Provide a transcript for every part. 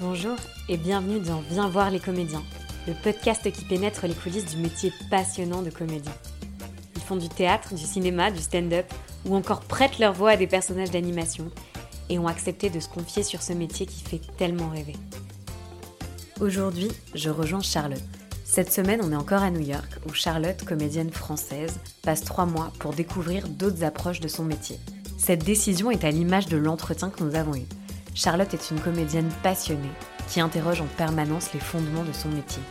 Bonjour et bienvenue dans Viens voir les comédiens, le podcast qui pénètre les coulisses du métier passionnant de comédien. Ils font du théâtre, du cinéma, du stand-up ou encore prêtent leur voix à des personnages d'animation et ont accepté de se confier sur ce métier qui fait tellement rêver. Aujourd'hui, je rejoins Charlotte. Cette semaine, on est encore à New York où Charlotte, comédienne française, passe trois mois pour découvrir d'autres approches de son métier. Cette décision est à l'image de l'entretien que nous avons eu. Charlotte est une comédienne passionnée qui interroge en permanence les fondements de son métier.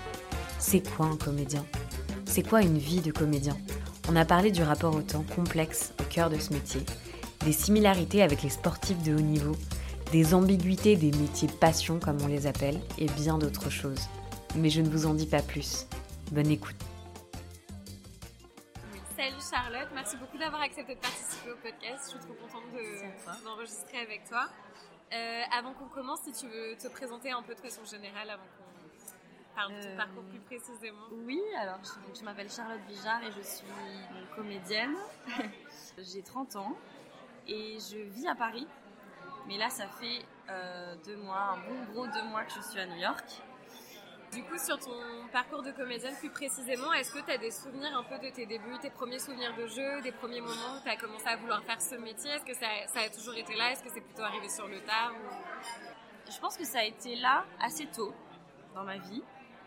C'est quoi un comédien? C'est quoi une vie de comédien? On a parlé du rapport au temps complexe au cœur de ce métier, des similarités avec les sportifs de haut niveau, des ambiguïtés des métiers passion comme on les appelle, et bien d'autres choses. Mais je ne vous en dis pas plus. Bonne écoute. Salut Charlotte, merci beaucoup d'avoir accepté de participer au podcast. Je suis trop contente d'enregistrer avec toi. Euh, avant qu'on commence, si tu veux te présenter un peu de façon générale avant qu'on parle de ton Euh, parcours plus précisément. Oui, alors je, je m'appelle Charlotte Bijard et je suis donc comédienne. J'ai 30 ans et je vis à Paris. Mais là, ça fait euh, deux mois, un bon gros deux mois que je suis à New York. Du coup, sur ton parcours de comédienne plus précisément, est-ce que tu as des souvenirs un peu de tes débuts, tes premiers souvenirs de jeu, des premiers moments où tu as commencé à vouloir faire ce métier? Est-ce que ça, ça a toujours été là? Est-ce que c'est plutôt arrivé sur le tard ou- Je pense que ça a été là assez tôt dans ma vie,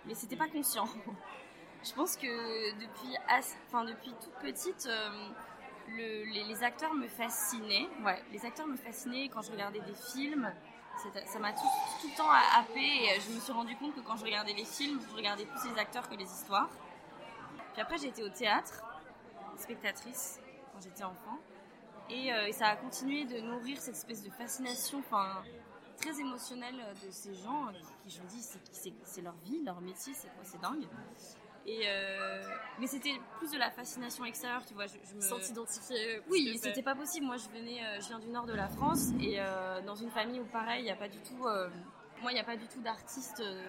mais c'était pas conscient. Je pense que depuis, enfin, depuis toute petite, euh, le- les, les acteurs me fascinaient. Ouais, les acteurs me fascinaient quand je regardais des films. Ça m'a tout, le temps happé et je me suis rendu compte que quand je regardais les films, je regardais plus les acteurs que les histoires. Puis après, j'ai été au théâtre, spectatrice, quand j'étais enfant. Et, euh, ça a continué de nourrir cette espèce de fascination, très émotionnelle de ces gens qui, je me dis, c'est leur vie, leur métier, c'est quoi, c'est dingue. Et euh, mais c'était plus de la fascination extérieure, tu vois. Je, je me... sans t'identifier plus Oui, c'était pas possible. Moi, je venais, euh, je viens du nord de la France et euh, dans une famille où pareil, il n'y a pas du tout, euh, moi, il n'y a pas du tout d'artistes euh,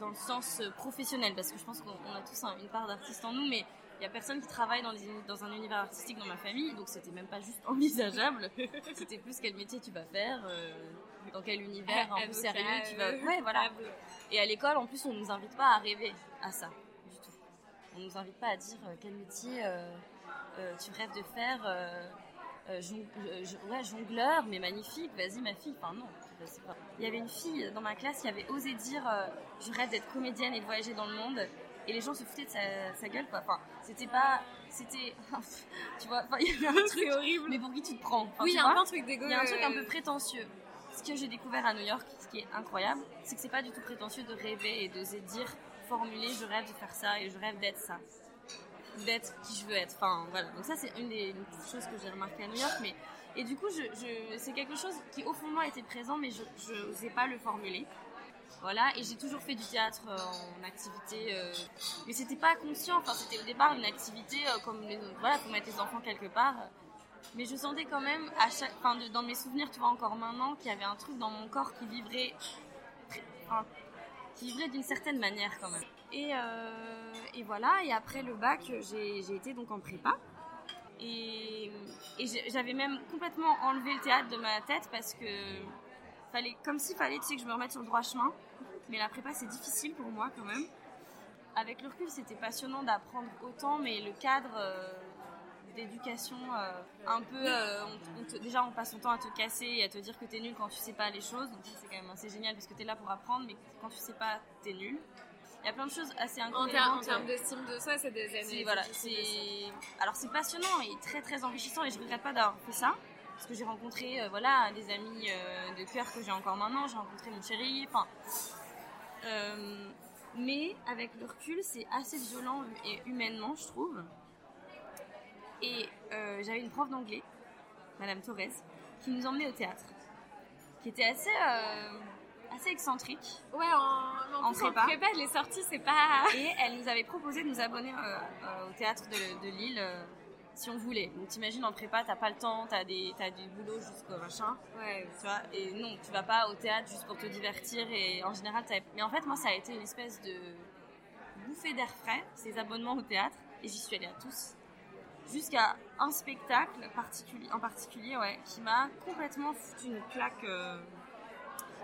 dans le sens euh, professionnel, parce que je pense qu'on on a tous un- une part d'artiste en nous, mais il n'y a personne qui travaille dans, des dans un univers artistique dans ma famille, donc c'était même pas juste envisageable. c'était plus quel métier tu vas faire, euh, dans quel univers un peu sérieux tu vas. euh, Ouais, voilà. Et à l'école, en plus, on nous invite pas à rêver à ça, du tout. On nous invite pas à dire euh, quel métier euh, euh, tu rêves de faire. euh, euh, euh, ouais, jongleur, mais magnifique, vas-y ma fille. Enfin, non. pas- Il y avait une fille dans ma classe qui avait osé dire euh, Je rêve d'être comédienne et de voyager dans le monde. Et les gens se foutaient de sa, sa gueule, quoi. Enfin, c'était pas. C'était. tu vois, il y avait un truc. Horrible. Mais pour qui tu te prends? Enfin, oui, il y a un peu un truc d'égo. il y a un truc un peu prétentieux. Ce que j'ai découvert à New York, ce qui est incroyable, c'est que c'est pas du tout prétentieux de rêver et d'oser dire, formuler, je rêve de faire ça et je rêve d'être ça. D'être qui je veux être. Enfin, voilà. Donc ça, c'est une des choses que j'ai remarqué à New York. Mais, et du coup, c'est quelque chose qui au fond de moi était présent, mais je n'osais pas le formuler. Voilà, et j'ai toujours fait du théâtre euh, en activité, euh, mais c'était pas conscient. Enfin, c'était au départ une activité euh, comme. Voilà, faut mettre les enfants quelque part. Mais je sentais quand même, dans mes souvenirs, tu vois, encore maintenant, qu'il y avait un truc dans mon corps qui vibrait, qui vibrait d'une certaine manière quand même. Et, euh, voilà, et après le bac, j'ai été donc en prépa. Et, j'avais même complètement enlevé le théâtre de ma tête parce que fallait, comme s'il fallait, tu sais, que je me remette sur le droit chemin. Mais la prépa, c'est difficile pour moi quand même. Avec le recul, c'était passionnant d'apprendre autant, mais le cadre euh, d'éducation, euh, un peu, euh, on- on te- déjà on passe son temps à te casser et à te dire que t'es nul quand tu sais pas les choses. Donc c'est quand même assez génial parce que t'es là pour apprendre, mais quand tu sais pas, t'es nul. Il y a plein de choses assez ter- en termes d'estime de soi, c'est des années. voilà, alors c'est passionnant et très très enrichissant et je regrette pas d'avoir fait ça parce que j'ai rencontré euh, voilà des amis euh, de cœur que j'ai encore maintenant, j'ai rencontré mon chéri, enfin euh, mais avec le recul c'est assez violent et humainement je trouve. Et euh, j'avais une prof d'anglais, Madame Torres, qui nous emmenait au théâtre, qui était assez euh, assez excentrique. Ouais, en, en, En prépa. prépa, les sorties, c'est pas. Et elle nous avait proposé de nous abonner euh, au théâtre de, de Lille si on voulait. Donc t'imagines en prépa, t'as pas le temps, t'as des, du boulot jusqu'au machin, Ouais. tu vois. Et non, tu vas pas au théâtre juste pour te divertir. Et en général, mais en fait, moi, ça a été une espèce de bouffée d'air frais, ces abonnements au théâtre. Et j'y suis allée à tous. Jusqu'à un spectacle en particulier, ouais, qui m'a complètement foutu une claque. euh,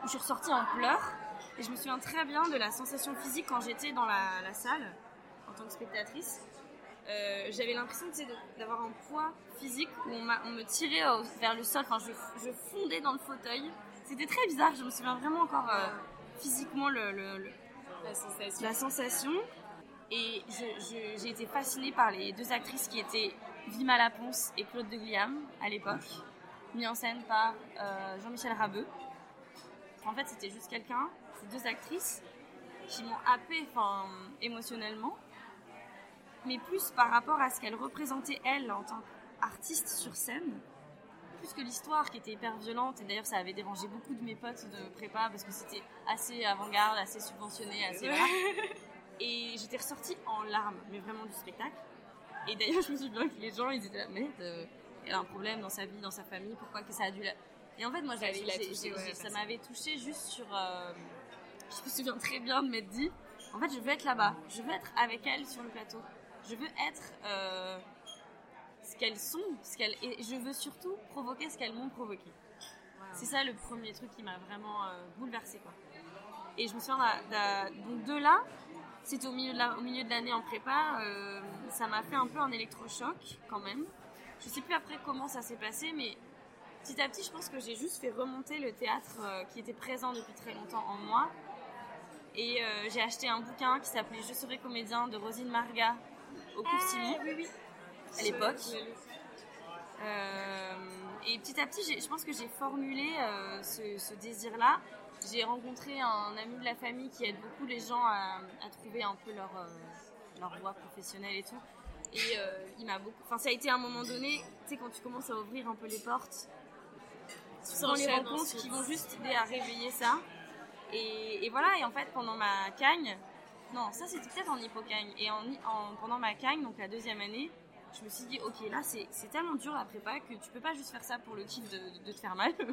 où je suis ressortie en pleurs. Et je me souviens très bien de la sensation physique quand j'étais dans la, salle, en tant que spectatrice. Euh, j'avais l'impression d'avoir un poids physique où on, me tirait euh, vers le sol, enfin je, fondais dans le fauteuil. C'était très bizarre, je me souviens vraiment encore euh, physiquement le- la sensation. Et j'ai été fascinée par les deux actrices qui étaient Vima Laponce et Claude de Gliam à l'époque, mis en scène par euh, Jean-Michel Rabeux. En fait, c'était juste quelqu'un, ces deux actrices, qui m'ont happée émotionnellement, mais plus par rapport à ce qu'elles représentaient elles en tant qu'artistes sur scène, plus que l'histoire qui était hyper violente. Et d'ailleurs, ça avait dérangé beaucoup de mes potes de prépa parce que c'était assez avant-garde, assez subventionné, assez voilà. J'étais ressortie en larmes, mais vraiment du spectacle. Et d'ailleurs, je me souviens que les gens, ils étaient là, mais euh, elle a un problème dans sa vie, dans sa famille, pourquoi que ça a dû la... Et en fait, moi, touché, ouais, ça parce- m'avait touché juste sur... euh, je me souviens très bien de m'être dit, en fait, je veux être là-bas, je veux être avec elles sur le plateau. Je veux être euh, ce qu'elles sont, ce qu'elles... et je veux surtout provoquer ce qu'elles m'ont provoqué. C'est ça le premier truc qui m'a vraiment euh, bouleversée. Quoi. Et je me souviens, donc de là, c'était au milieu de la- au milieu de l'année en prépa, euh, ça m'a fait un peu un électrochoc quand même. Je sais plus après comment ça s'est passé, mais petit à petit, je pense que j'ai juste fait remonter le théâtre euh, qui était présent depuis très longtemps en moi. Et euh, j'ai acheté un bouquin qui s'appelait Je serai comédien de Rosine Marga au Courtini oui, oui. à l'époque. Et petit à petit, je pense que j'ai formulé ce, ce désir-là. J'ai rencontré un ami de la famille qui aide beaucoup les gens à, à trouver un peu leur, euh, leur voie professionnelle et tout. Et euh, il m'a beaucoup. Enfin, ça a été à un moment donné, tu sais, quand tu commences à ouvrir un peu les portes, tu prends les rencontres qui vont juste aider à réveiller ça. Et, et voilà, et en fait, pendant ma cagne, non, ça c'était peut-être en hippocagne. Et en, en- pendant ma cagne, donc la deuxième année, je me suis dit, ok, là c'est tellement dur la prépa que tu peux pas juste faire ça pour le kiff de, de te faire mal. tu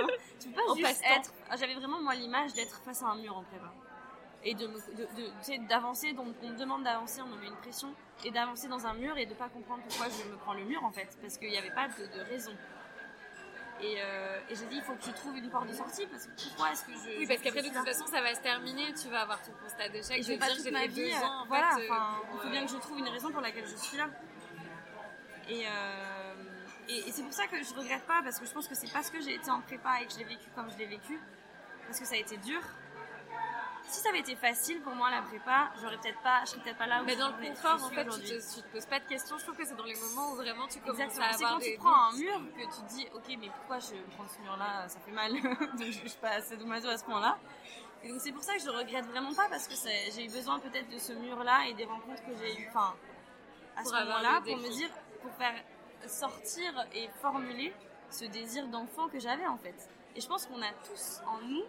vois Tu peux pas En juste être. Ah, J'avais vraiment moi l'image d'être face à un mur en prépa. Et de, me- de, d'avancer, donc on me demande d'avancer, on me met une pression, et d'avancer dans un mur et de pas comprendre pourquoi je me prends le mur en fait, parce qu'il n'y avait pas de, raison. Et, euh, et j'ai dit, il faut que je trouve une porte de sortie, parce que pourquoi est-ce que je. Oui, parce qu'après, de toute façon, ça va se terminer. Tu vas avoir ton constat d'échec. je vais pas dire, toute ma vie. ans, en voilà, fait, euh, il faut bien que je trouve une raison pour laquelle je suis là. Et, euh, et, et c'est pour ça que je regrette pas, parce que je pense que c'est parce que j'ai été en prépa et que je l'ai vécu comme je l'ai vécu, parce que ça a été dur. Si ça avait été facile pour moi la prépa, j'aurais peut-être pas, je serais peut-être pas là où Mais je dans le confort, en fait, tu te, tu te poses pas de questions. Je trouve que c'est dans les moments où vraiment tu commences Exactement. à C'est avoir quand des tu prends un mur que tu te dis, ok, mais pourquoi je prends ce mur-là? Ça fait mal. donc je suis pas assez dommage à ce point-là. Et donc c'est pour ça que je regrette vraiment pas parce que j'ai eu besoin peut-être de ce mur-là et des rencontres que j'ai eues, enfin, à Pour ce moment-là, le pour me dire, pour faire sortir et formuler ce désir d'enfant que j'avais en fait. Et je pense qu'on a tous en nous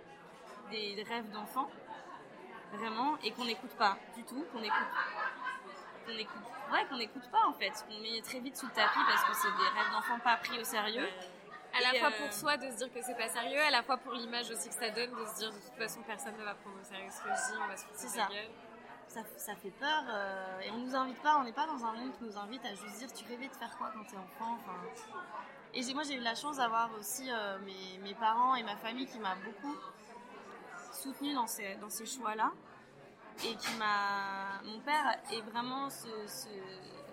des, rêves d'enfant, vraiment, et qu'on n'écoute pas du tout, qu'on écoute qu'on écoute, ouais, qu'on n'écoute pas en fait, qu'on met très vite sous le tapis parce que c'est des rêves d'enfants pas pris au sérieux. À la Et, fois euh, pour soi de se dire que c'est pas sérieux, à la fois pour l'image aussi que ça donne de se dire de toute façon personne ne va prendre au sérieux ce que je dis, on va se foutre de ça. fait peur euh, et on nous invite pas, on n'est pas dans un monde qui nous invite à juste dire tu rêvais de faire quoi quand t'es enfant. Et moi j'ai eu la chance d'avoir aussi euh, mes, parents et ma famille qui m'a beaucoup soutenue dans ces, dans ces choix-là et qui m'a. Mon père est vraiment ce, ce,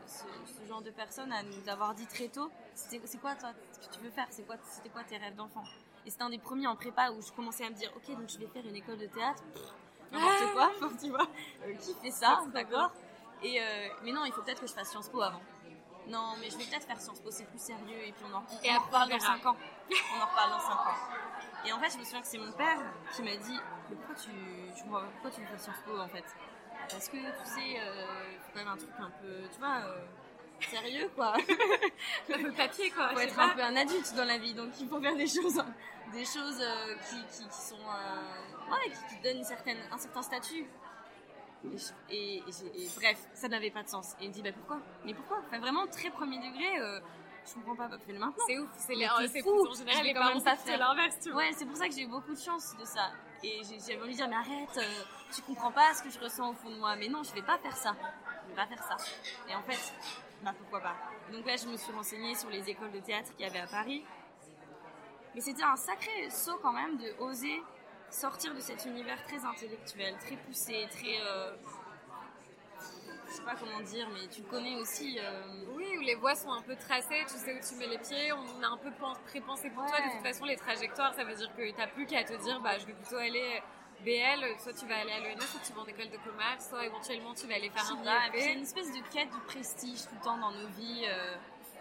ce, genre de personne à nous avoir dit très tôt c'est quoi toi ce que tu veux faire C'est quoi C'était quoi tes rêves d'enfant? Et c'était un des premiers en prépa où je commençais à me dire ok donc je vais faire une école de théâtre. N'importe quoi, enfin, tu vois. Euh, qui fait ça, d'accord Et euh, mais non, il faut peut-être que je fasse Sciences Po avant. Non, mais je vais peut-être faire Sciences Po, c'est plus sérieux et puis on en, on reparle dans verra. 5 ans. On en reparle dans 5 ans. Et en fait, je me souviens que c'est mon père qui m'a dit Mais pourquoi tu, je pas, pourquoi tu veux faire Sciences Po en fait? Parce que tu sais, euh, faut quand même un truc un peu, tu vois, euh, sérieux quoi. Un peu papier quoi, faut être pas. un peu un adulte dans la vie, donc il faut faire des choses, des choses euh, qui, qui, qui sont, euh, ouais, qui, une certaine, un certain statut. Et, et- et et bref, ça n'avait pas de sens. Et il me dit, bah pourquoi? Mais pourquoi? Enfin, vraiment, très premier degré, euh, je comprends pas, bah fais-le maintenant. C'est ouf, c'est c'est fou. en général les parents faire. l'inverse, tu vois. Ouais, c'est pour ça que j'ai eu beaucoup de chance de ça. Et j'avais envie de dire, mais arrête, euh, tu comprends pas ce que je ressens au fond de moi. Mais non, je vais pas faire ça. Je vais pas faire ça. Et en fait, bah pourquoi pas? Donc là, je me suis renseignée sur les écoles de théâtre qu'il y avait à Paris. Mais c'était un sacré saut quand même de oser sortir de cet univers très intellectuel, très poussé, très. Euh, je sais pas comment dire, mais tu connais aussi. Euh, oui, où les voies sont un peu tracées, tu sais où tu mets les pieds, on a un peu pré-pensé pour toi. De toute façon, les trajectoires, ça veut dire que t'as plus qu'à te dire, bah, je vais plutôt aller BL, soit tu vas aller à l'ENS, soit tu vas en école de commerce, soit éventuellement tu vas aller faire un C'est une espèce de quête du prestige tout le temps dans nos vies. Euh,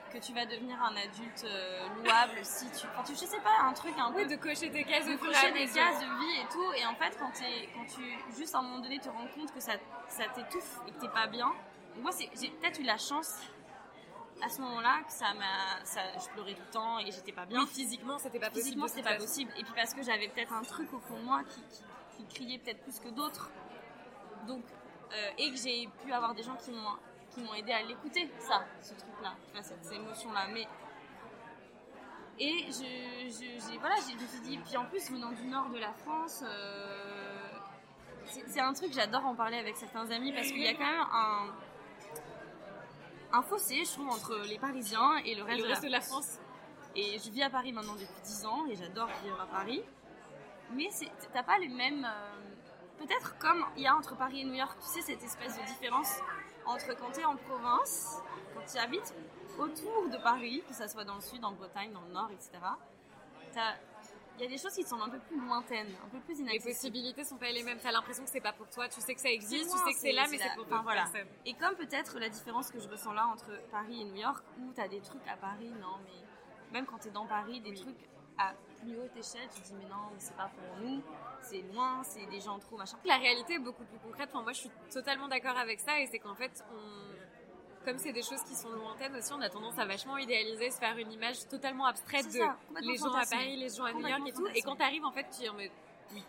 que tu vas devenir un adulte euh, louable si tu. Enfin, tu, je sais pas, un truc un peu. Oui, de cocher tes cases de, cocher des cases de vie et tout. Et en fait, quand, es, quand tu, juste à un moment donné, te rends compte que ça, ça t'étouffe et que t'es pas bien. moi, j'ai peut-être eu la chance à ce moment-là que ça m'a. Je pleurais tout le temps et j'étais pas bien. Mais physiquement, c'était pas possible. Physiquement, c'était pas possible. Et puis parce que j'avais peut-être un truc au fond de moi qui qui criaient peut-être plus que d'autres. Donc, euh, et que j'ai pu avoir des gens qui m'ont qui m'ont aidé à l'écouter, ça, ce truc-là, cette, ces émotions-là. Mais et je, je, voilà, je me suis dit, puis en plus venant du nord de la France, euh, c'est un truc j'adore en parler avec certains amis parce qu'il y a quand même un un fossé, je trouve, entre les Parisiens et le reste, de, la de, la France. Et je vis à Paris maintenant depuis 10 ans et j'adore vivre à Paris mais t'as pas les mêmes. Euh, peut-être comme il y a entre Paris et New York, tu sais, cette espèce de différence entre quand tu es en province, quand tu habites autour de Paris, que ça soit dans le sud, en Bretagne, dans le nord, etc. Il y a des choses qui sont un peu plus lointaines, un peu plus inaccessibles. Les possibilités sont pas les mêmes. T'as l'impression que c'est pas pour toi. Tu sais que ça existe, tu sais que c'est là, mais c'est pour enfin, voilà. Et comme peut-être la différence que je ressens là entre Paris et New York, où t'as des trucs à Paris, non, mais même quand t'es dans Paris, des trucs à plus haute échelle, tu te dis mais non, mais c'est pas pour nous, c'est loin, c'est des gens trop machin. La réalité est beaucoup plus concrète. Enfin, moi, je suis totalement d'accord avec ça, et c'est qu'en fait, on... comme c'est des choses qui sont lointaines aussi, on a tendance à vachement idéaliser, se faire une image totalement abstraite de les gens à Paris, les gens à New York et tout. Et quand t'arrives, en fait, tu dis mais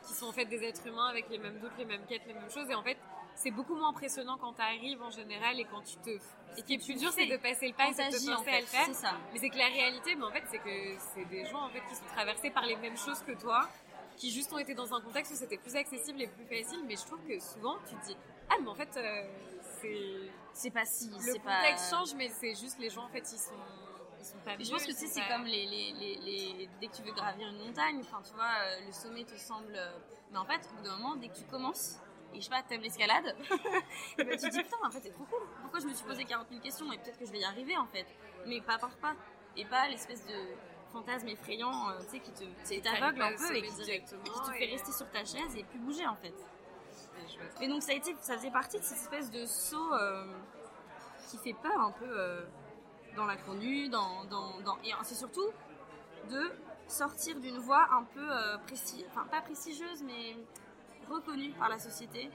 qui sont en fait des êtres humains avec les mêmes doutes, les mêmes quêtes, les mêmes choses, et en fait c'est beaucoup moins impressionnant quand tu arrives en général et quand tu te. Et ce qui est plus dur, c'est de passer le pas et de te penser à le faire. Ça. Mais c'est que la réalité, mais en fait, c'est que c'est des gens en fait qui sont traversés par les mêmes choses que toi, qui juste ont été dans un contexte où c'était plus accessible et plus facile. Mais je trouve que souvent, tu te dis ah mais en fait euh, c'est c'est pas si le contexte change, mais c'est juste les gens en fait ils sont ils sont pas je pense que tu sais, c'est comme les, les, les, dès que tu veux gravir une montagne, enfin, tu vois, euh, le sommet te semble. Euh, mais en fait, au bout d'un moment, dès que tu commences, et je sais pas, t'aimes l'escalade, et ben, tu te dis putain, en fait, c'est trop cool. Pourquoi je me suis posé 40 000 questions et peut-être que je vais y arriver en fait, mais pas par pas. Et pas l'espèce de fantasme effrayant, euh, tu sais, qui te t'aveugle un peu et qui te, fait rester sur ta chaise et plus bouger en fait. Et donc ça a été, ça faisait partie de cette espèce de saut euh, qui fait peur un peu euh, dans l'inconnu, dans, dans, dans, et c'est surtout de sortir d'une voie un peu précis, enfin pas prestigieuse, mais reconnu par la société.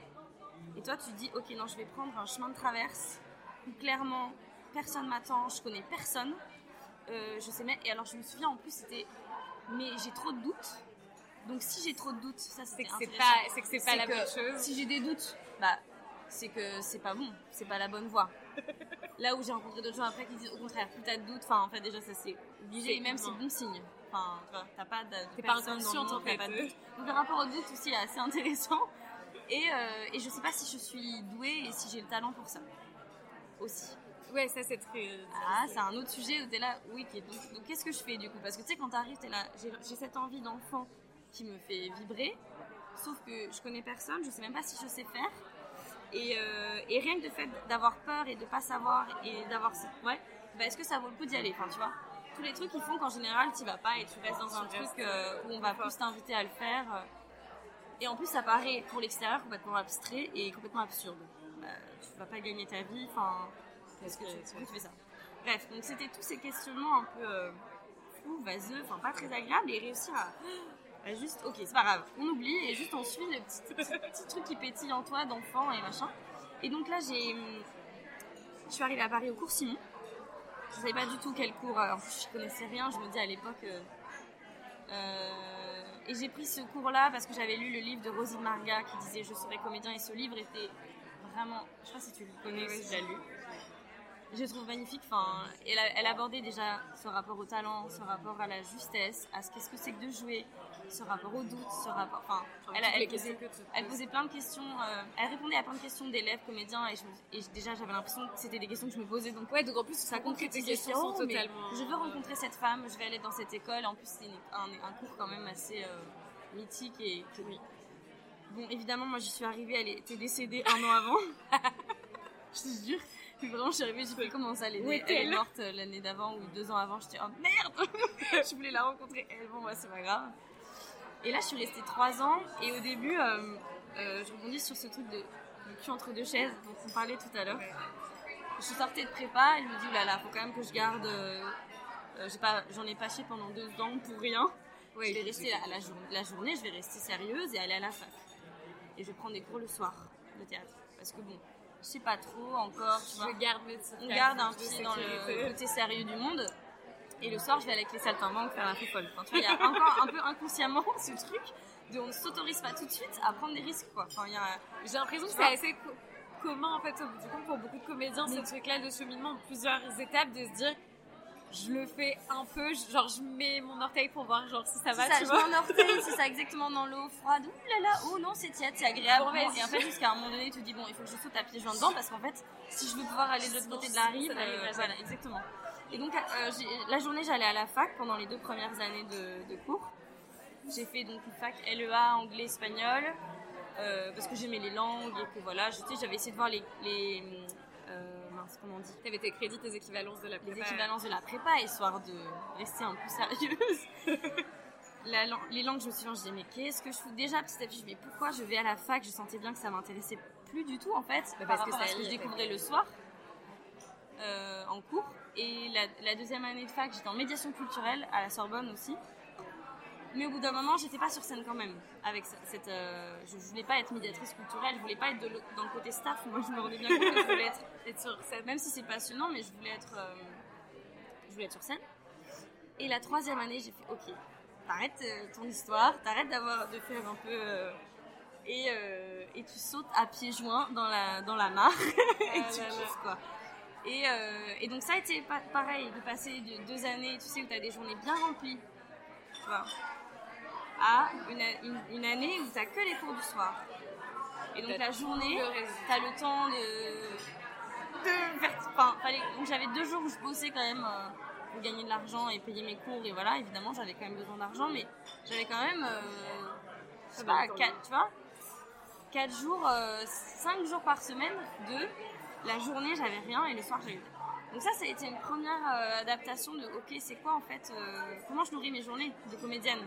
Et toi, tu te dis, ok, non, je vais prendre un chemin de traverse où clairement personne m'attend, je connais personne. Euh, je sais même. Et alors, je me souviens en plus, c'était. Mais j'ai trop de doutes. Donc, si j'ai trop de doutes, ça c'est que c'est pas, c'est que c'est pas la bonne chose. Si j'ai des doutes, bah, c'est que c'est pas bon, c'est pas la bonne voie. Là où j'ai rencontré d'autres gens après qui disent au contraire, plus t'as de doutes, enfin, en fait, déjà, ça c'est obligé et même c'est bon signe. Enfin, t'as pas de, T'es pas inconsciente en fait. Donc le rapport au doute aussi est assez intéressant. Et, euh, et je sais pas si je suis douée et si j'ai le talent pour ça. Aussi. Ouais, ça c'est très. Ah, c'est un autre sujet où t'es là, oui, donc, donc qu'est-ce que je fais du coup? Parce que tu sais, quand t'arrives, t'es là, j'ai cette envie d'enfant qui me fait vibrer, sauf que je connais personne, je sais même pas si je sais faire. Et, euh, et rien que le fait d'avoir peur et de pas savoir et d'avoir. Ouais, bah est-ce que ça vaut le coup d'y aller Enfin, tu vois? Tous les trucs qui font qu'en général tu vas pas et tu restes dans un truc euh, où on va plus t'inviter à le faire. Euh. Et en plus ça paraît pour l'extérieur complètement abstrait et complètement absurde. Bah, tu vas pas gagner ta vie, enfin, parce que tu, fais ça. Bref, donc c'était tous ces questionnements un peu euh, fous, vaseux, enfin pas très agréables et réussir à, juste, ok, c'est pas grave, on oublie et juste on suit le petit, petit, truc qui pétille en toi d'enfant et machin. Et donc là j'ai, je suis arrivée à Paris au cours Simon je savais pas du tout quel cours. En plus, je connaissais rien. Je me dis à l'époque. Euh, euh, et j'ai pris ce cours-là parce que j'avais lu le livre de Rosie Marga qui disait Je serai comédien. Et ce livre était vraiment. Je sais pas si tu le connais, si tu l'as lu. Je trouve magnifique. Enfin, elle, abordait déjà ce rapport au talent, ce rapport à la justesse, à ce qu'est-ce que c'est que de jouer, ce rapport au doute, ce rapport. Enfin, elle, posait, elle plein de questions. euh, elle répondait à plein de questions d'élèves, comédiens, et, je, me- et déjà j'avais l'impression que c'était des questions que je me posais. Donc Ouais, donc en plus, ça que tes concrétisait. questions sont mais totalement. Je veux rencontrer cette femme, je vais aller dans cette école. En plus, c'est un cours quand même assez euh, mythique et Oui. Bon, évidemment, moi j'y suis arrivée, elle était décédée un an avant. je te jure. Puis vraiment, je suis arrivée, j'ai fait comment ça, elle est, elle est morte euh, l'année d'avant ou deux ans avant. J'étais, oh merde Je voulais la rencontrer, elle, bon, bah c'est pas grave. Et là, je suis restée trois ans, et au début, euh, euh, je rebondis sur ce truc de, cul entre deux chaises dont on parlait tout à l'heure. Je suis sortie de prépa, elle me dit, là là, faut quand même que je garde. euh, j'en ai pas chié pendant deux ans pour rien. Ouais, je vais rester à la, jour- la journée, je vais rester sérieuse et aller à la fac. Et je vais prendre des cours le soir de théâtre. Parce que bon, je sais pas trop encore, tu vois. Je garde petits On garde un pied dans le côté sérieux du monde. Et le soir, je vais aller avec les saltimbanques faire la folle. Enfin, tu vois, il y a encore un peu inconsciemment ce truc de on ne s'autorise pas tout de suite à prendre des risques, quoi. Enfin, il y a... J'ai l'impression que c'est assez co- commun en fait du compte pour beaucoup de comédiens Mais- ce truc-là de cheminement de plusieurs étapes de se dire je le fais un peu genre je mets mon orteil pour voir genre si ça va C'est ça, tu je vois mets un orteil, c'est ça exactement dans l'eau froide. Ouh là là, oh non, c'est tiède, c'est agréable. Bon, et en fait, jusqu'à un moment donné, tu te dis, bon, il faut que je saute à pieds joints dedans parce qu'en fait, si je veux pouvoir aller de l'autre côté de la rive, euh, voilà, exactement. Et donc, euh, la journée, j'allais à la fac pendant les deux premières années de, de cours. J'ai fait donc une fac LEA, anglais, espagnol, euh, parce que j'aimais les langues et que voilà, j'avais essayé de voir les. les euh, mince, comment on dit T'avais tes crédits, tes équivalences de la les prépa. équivalences de la prépa, histoire de rester un peu sérieuse. La les langues, je me je disais, mais qu'est-ce que je fous Déjà, petit à petit, je me dis, mais pourquoi je vais à la fac? Je sentais bien que ça m'intéressait plus du tout, en fait, Bah, par parce que ça ce que je découvrais le soir, euh, en cours. Et la, la deuxième année de fac, j'étais en médiation culturelle, à la Sorbonne aussi. Mais au bout d'un moment, j'étais pas sur scène quand même. Avec ce- cette, euh, je voulais pas être médiatrice culturelle, je voulais pas être de dans le côté staff. Moi, je me rendais bien compte que je voulais être être sur scène. même si c'est passionnant, mais je voulais être, euh, je voulais être sur scène. Et la troisième année, j'ai fait OK, t'arrêtes euh, ton histoire, t'arrêtes d'avoir de faire un peu et et tu sautes à pieds joints dans la dans la mare et Ah tu là kiffes quoi. Et, et donc ça a été pa- pareil de passer de deux années, tu sais où t'as des journées bien remplies, tu vois, à une, une, une année où t'as que les cours du soir. Et donc la journée, reste. t'as le temps de, enfin, fallait- donc j'avais deux jours où je bossais quand même euh, pour gagner de l'argent et payer mes cours et voilà évidemment j'avais quand même besoin d'argent mais j'avais quand même euh, je sais pas donne le temps. quatre, tu vois quatre jours euh, cinq jours par semaine de la journée j'avais rien et le soir j'avais donc ça ça a été une première euh, adaptation de ok c'est quoi en fait euh, comment je nourris mes journées de comédienne?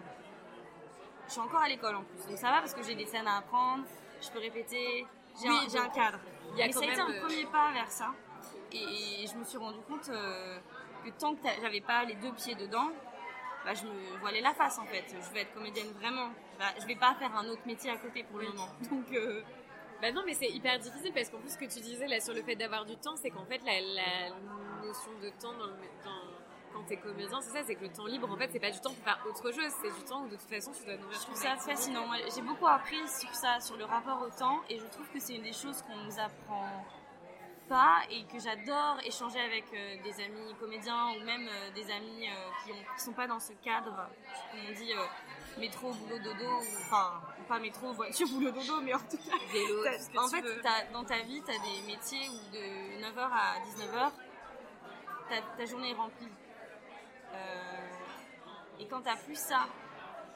Je suis encore à l'école en plus donc ça va parce que j'ai des scènes à apprendre je peux répéter j'ai Oui, un, cadre y a mais ça a été un euh, premier pas vers ça. Et, je me suis rendu compte euh, que tant que j'avais pas les deux pieds dedans, bah, je me voilais la face en fait. Je vais être comédienne vraiment. Bah, je vais pas faire un autre métier à côté pour le moment. Donc, euh, Bah non, mais c'est hyper difficile parce qu'en plus, ce que tu disais là sur le fait d'avoir du temps, c'est qu'en fait, la, la notion de temps dans le, dans- quand t'es comédien, c'est ça, c'est que le temps libre, en fait, c'est pas du temps pour faire autre chose, c'est du temps où de toute façon, tu dois nourrir je trouve ça fascinant. J'ai beaucoup appris sur ça, sur le rapport au temps, et je trouve que c'est une des choses qu'on nous apprend pas et que j'adore échanger avec euh, des amis comédiens ou même euh, des amis euh, qui, ont, qui sont pas dans ce cadre, comme on dit métro, boulot, dodo, ou, enfin pas métro, voiture, boulot, dodo, mais en tout cas Vélo, tout en fait, dans ta vie, tu as des métiers où de 9h à 19h, ta, ta journée est remplie. Euh, et quand tu plus ça,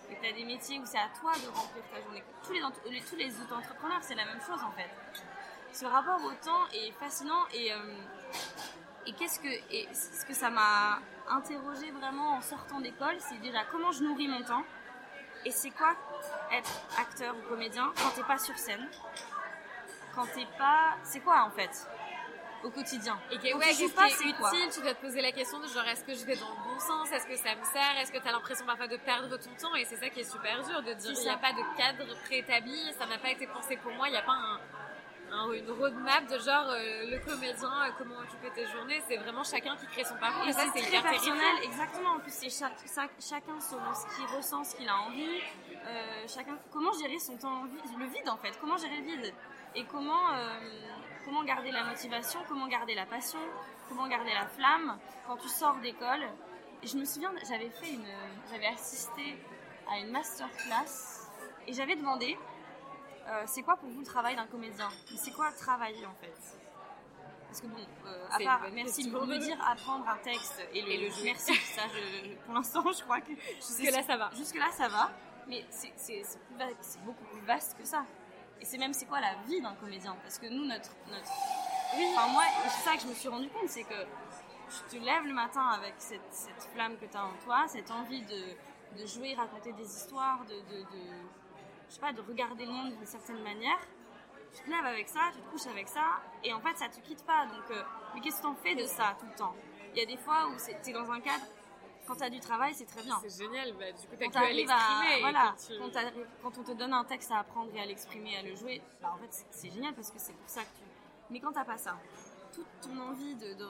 que tu as des métiers où c'est à toi de remplir ta journée, tous les, tous les auto-entrepreneurs, c'est la même chose en fait. Ce rapport au temps est fascinant et, euh, et qu'est-ce que, et ce que ça m'a interrogé vraiment en sortant d'école, c'est déjà comment je nourris mon temps et c'est quoi être acteur ou comédien quand t'es pas sur scène Quand t'es pas. C'est quoi en fait? Au quotidien. Et que, ouais, qu'est-ce pas, qui est quoi. utile Tu dois te poser la question de genre, est-ce que je vais dans le bon sens? Est-ce que ça me sert? Est-ce que tu as l'impression parfois de perdre ton temps? Et c'est ça qui est super dur, de dire, il n'y a pas de cadre préétabli, ça n'a pas été pensé pour moi, il n'y a pas un, un- une roadmap de genre, euh, le comédien, euh, comment occuper tes journées, c'est vraiment chacun qui crée son parcours. Et, Et ça, c'est c'est très hyper personnel, exactement. En plus, c'est chaque, chaque- chacun selon ce qu'il ressent, ce qu'il a envie. Euh, chacun, comment gérer son temps, le vide en fait? Comment gérer le vide? Et comment euh, comment garder la motivation, comment garder la passion. comment garder la flamme quand tu sors d'école. Et je me souviens, j'avais fait une, j'avais assisté à une masterclass et j'avais demandé, euh, c'est quoi pour vous le travail d'un comédien? C'est quoi travailler en fait? Parce que bon, euh, à part, merci, question. me dire apprendre un texte et le, Et le jouer. merci, ça, je- pour l'instant, je crois que Jusque là, ça va. Jusque là, ça va, mais c'est beaucoup plus vaste que ça. Et c'est même c'est quoi la vie d'un comédien? Parce que nous, notre, notre Enfin, moi, c'est ça que je me suis rendu compte, c'est que tu te lèves le matin avec cette, cette flamme que tu as en toi, cette envie de, de jouer, raconter des histoires, de, de, de- je sais pas, de regarder le monde d'une certaine manière. Tu te lèves avec ça, tu te couches avec ça, et en fait, ça te quitte pas. Donc, euh, mais qu'est-ce que t'en fais de ça tout le temps? Il y a des fois où tu es dans un cadre, quand tu as du travail, c'est très bien. C'est génial, bah, du coup, t'arrives à- l'exprimer. voilà, tu- quand, quand on te donne un texte à apprendre et à l'exprimer, à le jouer, bah, en fait c'est- génial parce que c'est pour ça que tu. Mais quand t'as pas ça, toute ton envie de, de, de,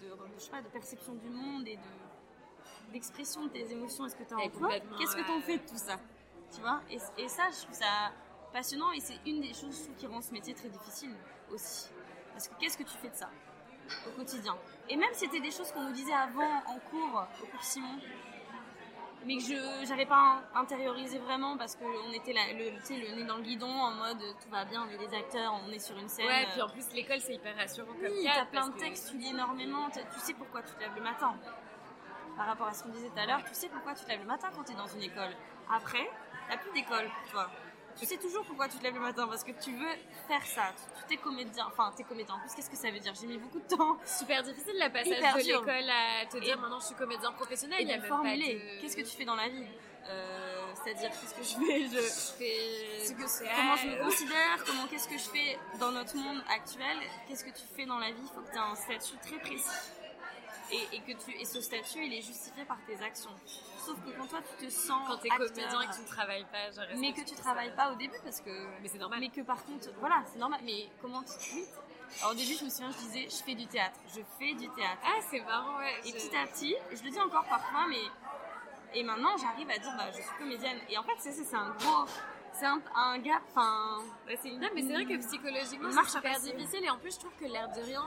de- de- je sais pas, de perception du monde et de d'expression de tes émotions, est-ce que t'as Et en toi Qu'est-ce que ouais. t'en fais de tout ça? Tu vois? Et, et ça, je trouve ça passionnant et c'est une des choses qui rend ce métier très difficile aussi. Parce que qu'est-ce que tu fais de ça? Au quotidien Et même c'était des choses qu'on nous disait avant en cours, au cours Simon, mais que je j'avais pas intériorisé vraiment parce qu'on était là, le, le nez dans le guidon en mode tout va bien, on est des acteurs, on est sur une scène. Ouais, puis en plus, l'école, c'est hyper rassurant comme oui, t'as plein de que- textes, tu lis énormément, tu tu sais pourquoi tu te lèves le matin. Par rapport à ce qu'on disait tout à l'heure, tu sais pourquoi tu te lèves le matin quand tu es dans une école? Après, t'as plus d'école, tu vois. Tu sais toujours pourquoi tu te lèves le matin parce que tu veux faire ça. Tu, t'es comédien, enfin t'es comédien. En plus, qu'est-ce que ça veut dire? J'ai mis beaucoup de temps. Super difficile le passage Hyper de l'école à te dire Et- maintenant je suis comédien professionnel. Et il y a même formuler. de... Qu'est-ce que tu fais dans la vie? Euh, C'est-à-dire qu'est-ce que je fais? Je, Je fais que- comment je me considère, comment qu'est-ce que je fais dans notre monde actuel, qu'est-ce que tu fais dans la vie, il faut que tu aies un statut très précis. Et, et que tu, et ce statut, il est justifié par tes actions. Sauf que quand toi, tu te sens Quand t'es comédien et que tu ne travailles pas, genre, mais que que tu travailles ça pas au début parce que... Mais c'est normal. Mais que par contre, voilà, c'est normal. Mais comment tu... Oui. Alors au début, je me souviens, je disais, je fais du théâtre. Je fais du théâtre. Ah, c'est marrant, ouais. Et je- petit à petit, je le dis encore parfois, mais. Et maintenant, j'arrive à dire, bah, je suis comédienne. Et en fait, c'est c'est un gros. C'est un, un gap, enfin. bah, c'est une. Non, mais c'est vrai que psychologiquement, c'est super difficile. Et en plus, je trouve que l'air de rien,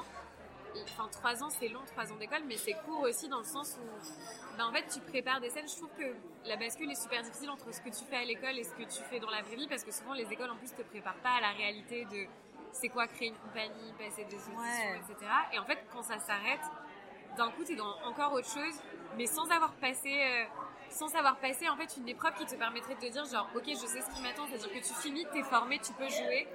enfin, trois ans, c'est long, trois ans d'école, mais c'est court aussi dans le sens où, ben, en fait, tu prépares des scènes. Je trouve que la bascule est super difficile entre ce que tu fais à l'école et ce que tu fais dans la vraie vie, parce que souvent, les écoles, en plus, te préparent pas à la réalité de c'est quoi créer une compagnie, passer des auditions, Ouais. etc. Et en fait, quand ça s'arrête, d'un coup, t'es dans encore autre chose, mais sans avoir passé, euh, sans avoir passé en fait une épreuve qui te permettrait de te dire genre, ok, je sais ce qui m'attend, c'est-à-dire que tu finis, t'es formé, tu peux jouer,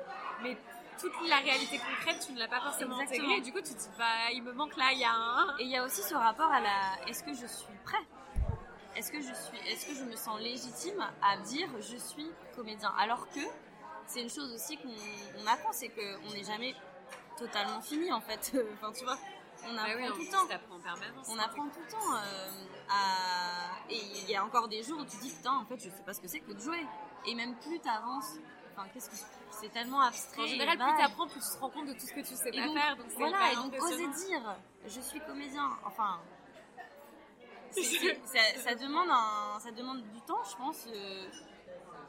mais toute la réalité concrète, tu ne l'as pas forcément Exactement. intégrée. Et du coup, tu te dis, bah, il me manque là, il y a un. Et il y a aussi ce rapport à la. Est-ce que je suis prêt? Est-ce que je suis. Est-ce que je me sens légitime à dire je suis comédien? Alors que c'est une chose aussi qu'on on apprend, c'est qu'on n'est jamais totalement fini en fait. enfin, tu vois, on Bah apprend oui, tout le temps. t'apprends en permanence. On apprend tout le temps euh, à... Et il y a encore des jours où tu dis, putain, en fait, je sais pas ce que c'est que de jouer. Et même plus t'avances, enfin, qu'est-ce que c'est tellement abstrait. En général, plus vague. t'apprends, plus tu te rends compte de tout ce que tu sais Et pas donc, faire. Donc voilà, et donc oser dire, je suis comédien, enfin... ça, ça demande un, ça demande du temps, je pense. euh,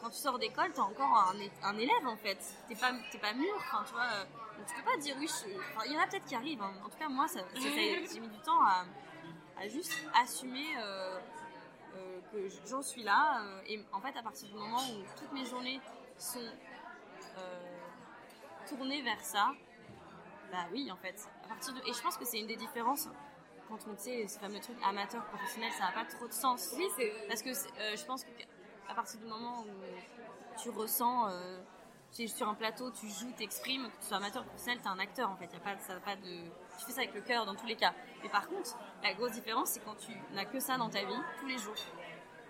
quand tu sors d'école, t'es encore un, élève en fait. T'es pas, t'es pas mûr, enfin tu vois. euh, donc tu peux pas dire oui. je- enfin, il y en a peut-être qui arrivent. hein. En tout cas, moi, ça, j'ai mis du temps à, à juste assumer euh, que j'en suis là. et en fait, à partir du moment où toutes mes journées sont euh, tournées vers ça, bah oui, en fait. À partir de... Et je pense que c'est une des différences quand on sait ce fameux truc amateur professionnel, ça n'a pas trop de sens. Oui, c'est. Parce que euh, je pense qu'à partir du moment où tu ressens, euh, tu es sur un plateau, tu joues, t'exprimes, que tu sois amateur ou professionnel, t'es un acteur en fait. Y a pas, ça a pas de, tu fais ça avec le cœur dans tous les cas. Mais par contre, la grosse différence, c'est quand tu n'as que ça dans ta vie tous les jours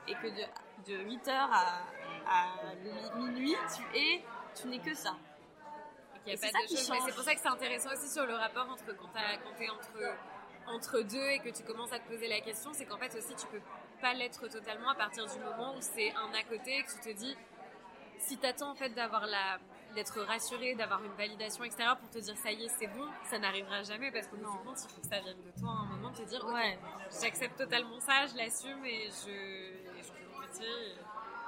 et que de, de 8h à, à mi- minuit, tu es, tu n'es que ça. Et c'est pour ça que c'est intéressant aussi sur le rapport entre quand t'es entre entre deux et que tu commences à te poser la question, c'est qu'en fait aussi tu peux pas l'être totalement à partir du moment où c'est un à côté et que tu te dis si t'attends en fait d'avoir la d'être rassuré, d'avoir une validation etc pour te dire ça y est c'est bon, ça n'arrivera jamais parce qu'au bout du compte il faut que ça vienne de toi à un moment de te dire Ouais. j'accepte totalement ça, je l'assume et je, et je fais mon métier. et-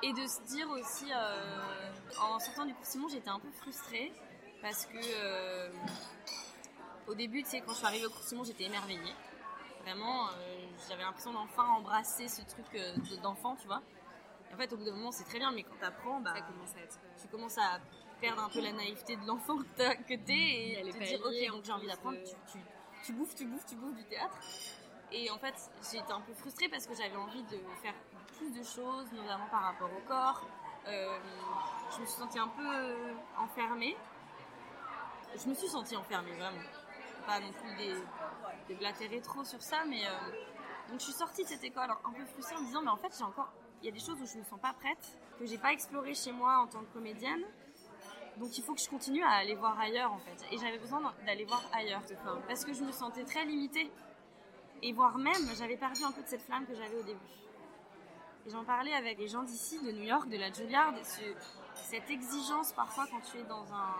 Et de se dire aussi, euh, en sortant du cours Simon, j'étais un peu frustrée parce que, euh, Au début, tu sais, quand je suis arrivée au cours Simon, j'étais émerveillée. Vraiment, euh, j'avais l'impression d'enfin embrasser ce truc de- d'enfant, tu vois. En fait, au bout d'un moment, c'est très bien, mais quand t'apprends, bah, Ça commence à être. tu commences à perdre un peu la naïveté de l'enfant que t'es et te dire, ok, donc j'ai envie d'apprendre. Tu, tu, tu bouffes, tu bouffes, tu bouffes du théâtre. Et en fait, j'étais un peu frustrée parce que j'avais envie de faire plus de choses, notamment par rapport au corps. Euh, je me suis sentie un peu enfermée. Je me suis sentie enfermée, vraiment. Pas non plus des, blatérés trop sur ça, mais. euh, donc je suis sortie de cette école un peu frustrée en me disant, mais en fait, j'ai encore. Il y a des choses où je me sens pas prête, que j'ai pas exploré chez moi en tant que comédienne. Donc il faut que je continue à aller voir ailleurs en fait. Et j'avais besoin d'aller voir ailleurs. Parce que je me sentais très limitée. Et voire même, j'avais perdu un peu de cette flamme que j'avais au début. J'en parlais avec les gens d'ici, de New York, de la Juilliard, ce- cette exigence parfois quand tu es dans un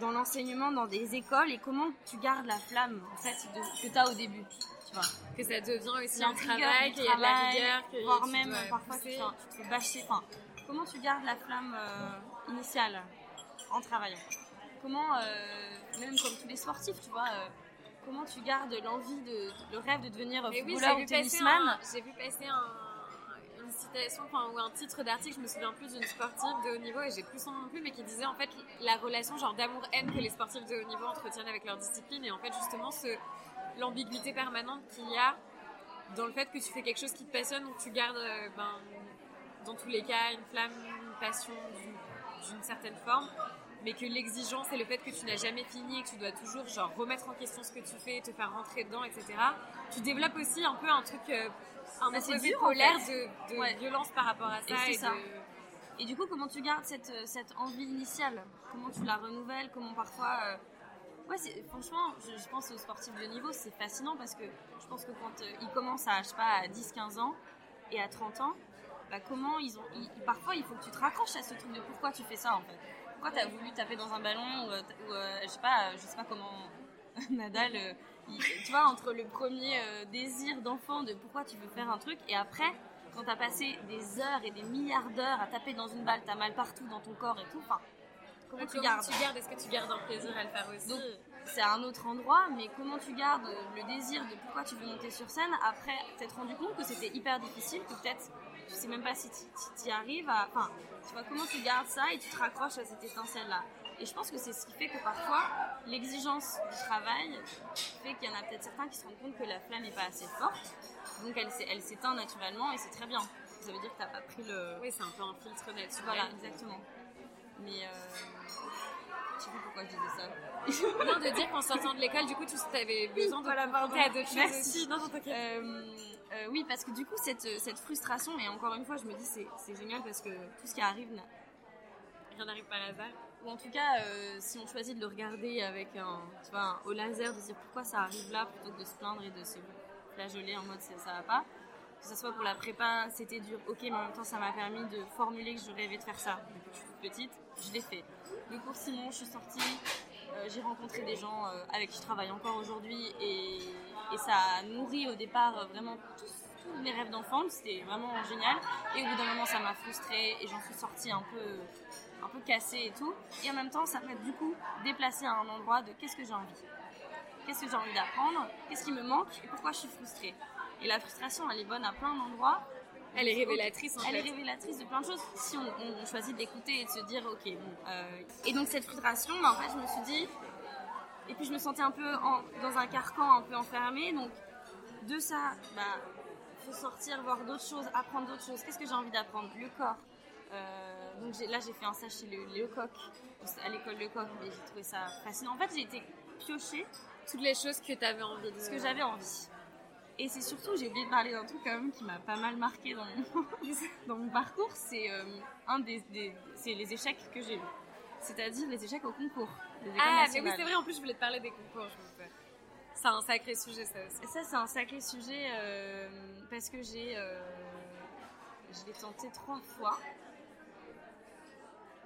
dans l'enseignement, dans des écoles, et comment tu gardes la flamme en fait de- que tu as au début. Tu vois. Que ça devient aussi un travail, qu'il y a de la rigueur, que voire tu même parfois tu pousser. te, tu te bâcher. Enfin, comment tu gardes la flamme euh, initiale en travaillant? Comment, euh, même comme tous les sportifs, tu vois, euh, comment tu gardes l'envie, de, le rêve de devenir oui, footballeur j'ai ou tennisman? j'ai vu passer un- citation ou un titre d'article, je me souviens plus d'une sportive de haut niveau et j'ai plus son nom non plus, mais qui disait en fait la relation genre d'amour-haine que les sportifs de haut niveau entretiennent avec leur discipline et en fait justement l'ambiguïté permanente qu'il y a dans le fait que tu fais quelque chose qui te passionne, donc tu gardes euh, ben, dans tous les cas une flamme, une passion d'une- d'une certaine forme, mais que l'exigence et le fait que tu n'as jamais fini et que tu dois toujours genre remettre en question ce que tu fais, te faire rentrer dedans, etc. Tu développes aussi un peu un truc, euh, un c'est opposé en polaire fait. de, de Ouais. violence par rapport à ça. Et ça. de- Et du coup, comment tu gardes cette, euh, cette envie initiale? Comment tu la renouvelles? Comment parfois. euh, Ouais, franchement, je, je pense aux sportifs de niveau, c'est fascinant parce que je pense que quand euh, ils commencent à, je sais pas, à 10-15 ans et à 30 ans, bah, comment ils ont. ils- parfois, il faut que tu te raccroches à ce truc de pourquoi tu fais ça en fait. Pourquoi tu as voulu taper dans un ballon ou, euh, je sais pas, je sais pas comment Nadal. Tu vois, entre le premier euh, désir d'enfant de pourquoi tu veux faire un truc et après, quand t'as passé des heures et des milliards d'heures à taper dans une balle, t'as mal partout dans ton corps et tout, enfin, comment tu Comment gardes tu gardes Est-ce que tu gardes un plaisir à le faire aussi Donc, c'est un autre endroit, mais comment tu gardes le désir de pourquoi tu veux monter sur scène après t'être rendu compte que c'était hyper difficile, que peut-être tu sais même pas si tu y arrives à. Enfin, tu vois, comment tu gardes ça et tu te raccroches à cette étincelle-là? Et je pense que c'est ce qui fait que parfois, l'exigence du travail fait qu'il y en a peut-être certains qui se rendent compte que la flamme n'est pas assez forte, donc elle, s'é- elle s'éteint naturellement et c'est très bien. Ça veut dire que t'as pas pris le. Oui, c'est un peu un filtre naturel. Voilà, exactement. Mais. Euh... Je sais plus pourquoi je disais ça? Non, de dire qu'en sortant de l'école, du coup, tu avais besoin de Voilà, pardon. d'autres Merci. Non, non, t'inquiète. Euh, euh, oui, parce que du coup, cette, cette frustration, et encore une fois, je me dis, c'est génial parce que tout ce qui arrive, Rien n'arrive par hasard. Ou en tout cas, euh, si on choisit de le regarder avec un, tu vois, au laser, de dire pourquoi ça arrive là, plutôt que de se plaindre et de se flageoler en mode ça, va pas. Que ce soit pour la prépa, c'était dur, ok, mais en même temps, ça m'a permis de formuler que je rêvais de faire ça depuis que je suis toute petite. Je l'ai fait. Le cours Simon, je suis sortie, euh, j'ai rencontré des gens euh, avec qui je travaille encore aujourd'hui et, et ça a nourri au départ vraiment tous, tous mes rêves d'enfant. C'était vraiment génial. Et au bout d'un moment, ça m'a frustrée et j'en suis sortie un peu, un peu cassée et tout. Et en même temps, ça m'a du coup déplacée à un endroit de qu'est-ce que j'ai envie Qu'est-ce que j'ai envie d'apprendre? Qu'est-ce qui me manque? Et pourquoi je suis frustrée? Et la frustration, elle est bonne à plein d'endroits. Elle est révélatrice, en Elle est révélatrice de plein de choses si on, on choisit de l'écouter et de se dire ok bon. euh, Et donc cette frustration, bah, en fait, je me suis dit. Et puis je me sentais un peu en- dans un carcan un peu enfermé. Donc de ça, bah, faut sortir, voir d'autres choses, apprendre d'autres choses. Qu'est-ce que j'ai envie d'apprendre? Le corps. Euh, donc là j'ai fait un stage chez le Lecoq, à l'école Lecoq, et j'ai trouvé ça fascinant. En fait j'ai été piochée Toutes les choses que tu avais envie de. ce que j'avais envie. Et c'est surtout, j'ai oublié de parler d'un truc quand même qui m'a pas mal marqué dans mon, dans mon parcours, c'est euh, un des, des- c'est les échecs que j'ai eus. C'est-à-dire les échecs au concours. Ah, mais oui, c'est vrai, en plus, je voulais te parler des concours, je me fais. C'est un sacré sujet, ça aussi. Ça, c'est un sacré sujet euh, parce que j'ai, euh, je l'ai tenté trois fois.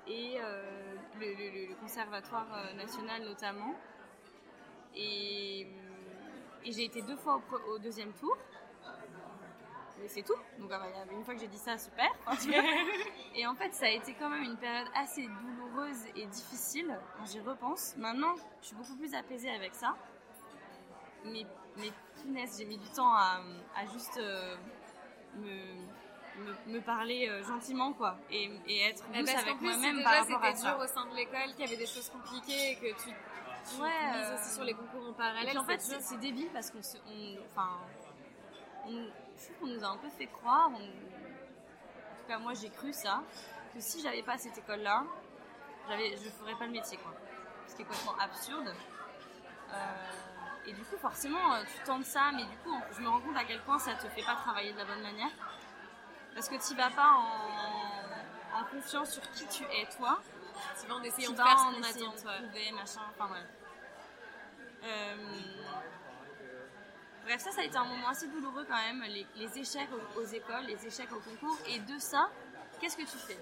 Et euh, le, le- le- le conservatoire euh, national notamment. Et, et j'ai été deux fois au, deuxième tour. mais c'est tout. Donc ah bah, une fois que j'ai dit ça, super. et en fait, ça a été quand même une période assez douloureuse et difficile quand j'y repense. Maintenant, je suis beaucoup plus apaisée avec ça. Mais, mais punaise, j'ai mis du temps à, à juste euh, me, me, me parler euh, gentiment, quoi. Et, et être Mais douce parce avec moi-même par rapport à c'était ça. dur au sein de l'école, qu'il y avait des choses compliquées et que tu, tu Ouais, mises euh, aussi sur les concours en Et parallèle. puis en fait, c'est débile parce qu'on se. on- Enfin. on- je trouve qu'on nous a un peu fait croire, on- en tout cas moi j'ai cru ça, que si j'avais pas cette école-là, j'avais- je ferais pas le métier quoi. Ce qui est complètement absurde. Euh, et du coup, forcément, tu tentes ça, mais du coup, je me rends compte à quel point ça te fait pas travailler de la bonne manière. Parce que tu vas pas en, en confiance sur qui tu es toi, Tu vas en essayant de faire ce qu'on attend de trouver, machin, enfin bref. Euh, Bref, ça, ça a été un moment assez douloureux quand même, les, les échecs aux, aux écoles, les échecs au concours, et de ça, qu'est-ce que tu fais?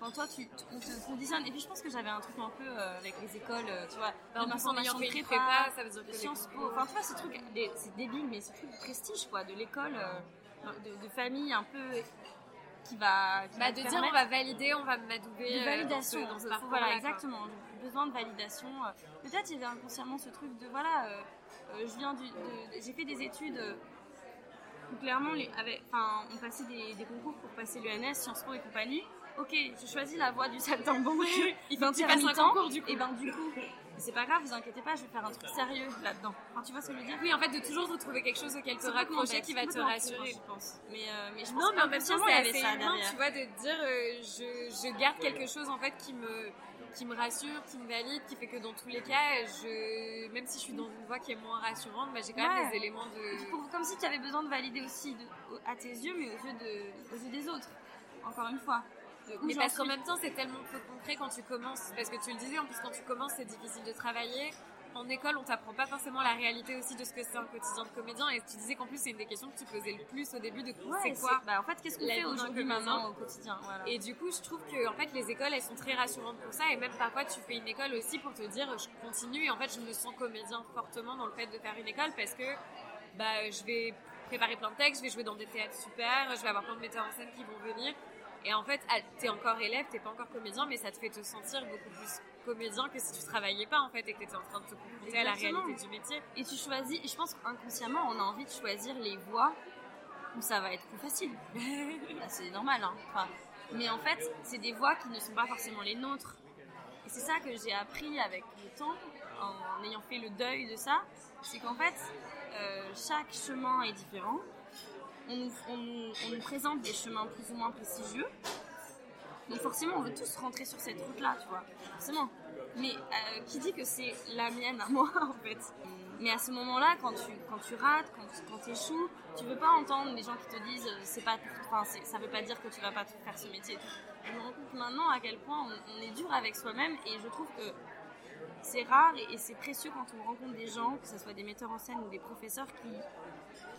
Quand toi, tu, on te conditionne, et puis je pense que j'avais un truc un peu euh, avec les écoles, euh, tu vois, Bah, de de une prépa, prépa, ça veut dire que Sciences Po, enfin tu vois, ces trucs, c'est débile, mais ces trucs de prestige, quoi, de l'école, euh, de, de famille un peu qui va... qui Bah, va de dire on va valider, on va m'adouber. de euh, validation. dans ce, dans ce voilà, quoi. exactement. Besoin de validation. Euh, Peut-être il y avait inconsciemment ce truc de voilà, euh, je viens du, de- j'ai fait des études où clairement, les, avec, enfin, on passait des, des concours pour passer l'ENS, Sciences Po et compagnie. Ok, je choisis la voie du saltimbanque. Il faut un concours, du coup. Et ben du coup, c'est pas grave, vous inquiétez pas, je vais faire un truc sérieux là-dedans. Enfin, tu vois ce que je veux dire? Oui, en fait, de toujours retrouver quelque chose auquel te raccrocher qui va te rassurer. je pense. Mais, euh, mais je pense Non, mais en même temps, c'est assez humain, tu vois, de dire, euh, je, je garde quelque chose en fait qui me, qui me rassure, qui me valide, qui fait que dans tous les cas, je, même si je suis dans une voie qui est moins rassurante, bah, j'ai quand même Ouais. des éléments de. Pour- comme si tu avais besoin de valider aussi de- à tes yeux, mais aux yeux, de, aux yeux des autres. Encore une fois. Mais parce qu'en même temps, c'est tellement peu concret quand tu commences. Parce que tu le disais, en plus, quand tu commences, c'est difficile de travailler. En école, on t'apprend pas forcément la réalité aussi de ce que c'est un quotidien de comédien. Et tu disais qu'en plus, c'est une des questions que tu posais le plus au début de Ouais, c'est quoi bah, En fait, qu'est-ce qu'on fait aujourd'hui maintenant au quotidien voilà. Et du coup, je trouve que en fait, les écoles, elles sont très rassurantes pour ça. Et même parfois, tu fais une école aussi pour te dire, je continue. Et en fait, je me sens comédien fortement dans le fait de faire une école parce que bah, je vais préparer plein de textes, je vais jouer dans des théâtres super, je vais avoir plein de metteurs en scène qui vont venir. Et en fait, t'es encore élève, t'es pas encore comédien, mais ça te fait te sentir beaucoup plus comédien que si tu travaillais pas en fait et que t'étais en train de te confronter à la réalité du métier. Et tu choisis, et je pense qu'inconsciemment, on a envie de choisir les voies où ça va être plus facile. Bah, c'est normal, hein. Enfin, mais en fait, c'est des voies qui ne sont pas forcément les nôtres. Et c'est ça que j'ai appris avec le temps, en ayant fait le deuil de ça, c'est qu'en fait, euh, chaque chemin est différent. On nous, présente des chemins plus ou moins prestigieux. Donc forcément, on veut tous rentrer sur cette route-là, tu vois. Forcément. Mais euh, qui dit que c'est la mienne à moi, en fait? Mais à ce moment-là, quand tu, quand tu rates, quand, quand tu échoues, tu veux pas entendre les gens qui te disent euh, c'est pas, enfin, ça veut pas dire que tu vas pas faire ce métier. Je me rends compte maintenant à quel point on, on est dur avec soi-même et je trouve que c'est rare et, et c'est précieux quand on rencontre des gens, que ce soit des metteurs en scène ou des professeurs qui,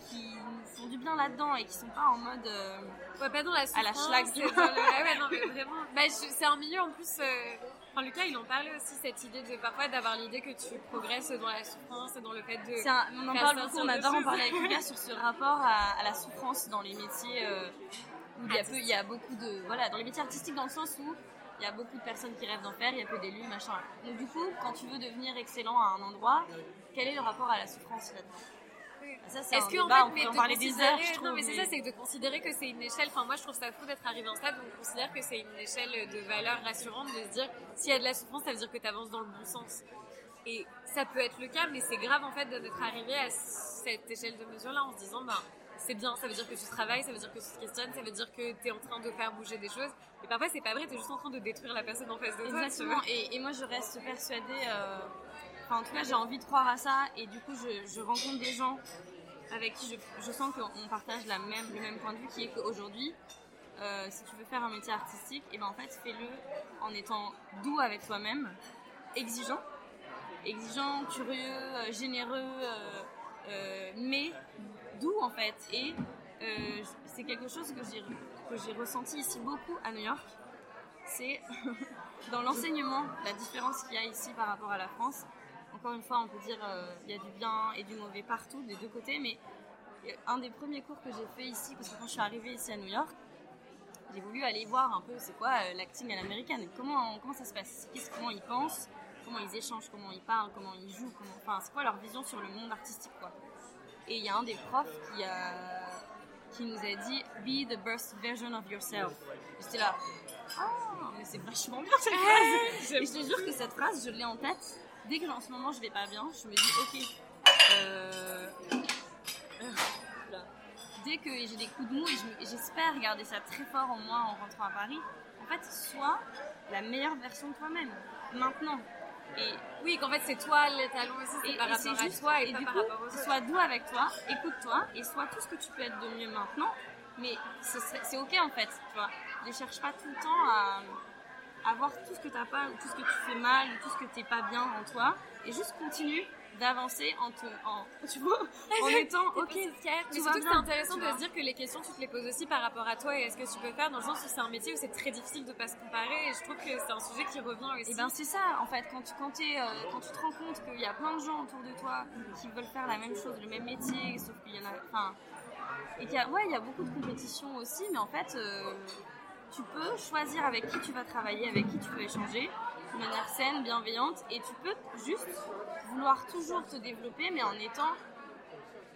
qui nous font du bien là-dedans et qui sont pas en mode. euh, Ouais, pas dans la À la schlag. le- ouais, ouais, non, mais vraiment. Bah, c'est un milieu en plus. euh, Enfin, Lucas, il en parlait aussi, cette idée de parfois d'avoir l'idée que tu progresses dans la souffrance et dans le fait de. C'est un- on en parle beaucoup, on adore en parler avec Lucas sur ce rapport à, à la souffrance dans les métiers euh, où il y, a peu, il y a beaucoup de. Voilà, dans les métiers artistiques, dans le sens où il y a beaucoup de personnes qui rêvent d'en faire, il y a peu d'élus, machin. Donc, du coup, quand tu veux devenir excellent à un endroit, quel est le rapport à la souffrance là-dedans? Est-ce un que en fait, on mais en de parler des heures, considérer- je trouve. Non, mais c'est ça, c'est de considérer que c'est une échelle. Enfin, moi, je trouve ça fou d'être arrivé un stade où on considère que c'est une échelle de valeur rassurante de se dire s'il y a de la souffrance, ça veut dire que tu avances dans le bon sens. Et ça peut être le cas, mais c'est grave en fait d'être arrivé à cette échelle de mesure-là en se disant, ben, c'est bien, ça veut dire que tu travailles, ça veut dire que tu te questionnes, ça veut dire que tu es en train de faire bouger des choses. Et parfois, c'est pas vrai, tu es juste en train de détruire la personne en face de toi. Exactement, et moi je reste persuadée, euh, en tout cas j'ai envie de croire à ça, et du coup je, rencontre des gens avec qui je, sens qu'on partage le même point de vue qui est qu'aujourd'hui, euh, si tu veux faire un métier artistique, et ben en fait fais-le en étant doux avec toi-même, exigeant, exigeant, curieux, euh, généreux, euh, mais doux en fait, et c'est quelque chose que j'ai ressenti ici beaucoup à New York, c'est dans l'enseignement, la différence qu'il y a ici par rapport à la France. Encore une fois, on peut dire euh, il y a du bien et du mauvais partout, des deux côtés, mais un des premiers cours que j'ai fait ici, parce que quand je suis arrivée ici à New York, j'ai voulu aller voir un peu c'est quoi euh, l'acting à l'américaine, comment, comment ça se passe, comment ils pensent, comment ils échangent, comment ils parlent, comment ils jouent, comment, enfin c'est quoi leur vision sur le monde artistique quoi? Et il y a un des profs qui, a, qui nous a dit Be the best version of yourself. J'étais là, oh, mais c'est vachement bien cette phrase. Et je te jure que cette phrase, je l'ai en tête. Dès que en ce moment je vais pas bien, je me dis ok. Euh, dès que j'ai des coups de mou, et j'espère garder ça très fort en moi en rentrant à Paris, en fait, sois la meilleure version de toi-même, maintenant. Et oui, qu'en fait, c'est toi l'étalon aussi, c'est par rapport à toi et, pas par rapport aux autres. Sois doux avec toi, écoute-toi, et sois tout ce que tu peux être de mieux maintenant. Mais c'est ok en fait, tu vois. Ne cherche pas tout le temps à, à voir tout ce que tu n'as pas, ou tout ce que tu fais mal, ou tout ce que tu n'es pas bien en toi, et juste continue d'avancer en, te, en, tu vois, en étant ok. Mais surtout que c'est intéressant de se dire que les questions tu te les poses aussi par rapport à toi et à ce que tu peux faire dans le sens où c'est un métier où c'est très difficile de pas se comparer et je trouve que c'est un sujet qui revient aussi. Et ben c'est ça en fait. Quand tu quand, euh, quand tu te rends compte qu'il y a plein de gens autour de toi qui veulent faire la même chose, le même métier, sauf qu'il y en a, enfin, et qu'il y a ouais il y a beaucoup de compétition aussi, mais en fait euh, tu peux choisir avec qui tu vas travailler, avec qui tu veux échanger de manière saine, bienveillante, et tu peux juste vouloir toujours te développer, mais en étant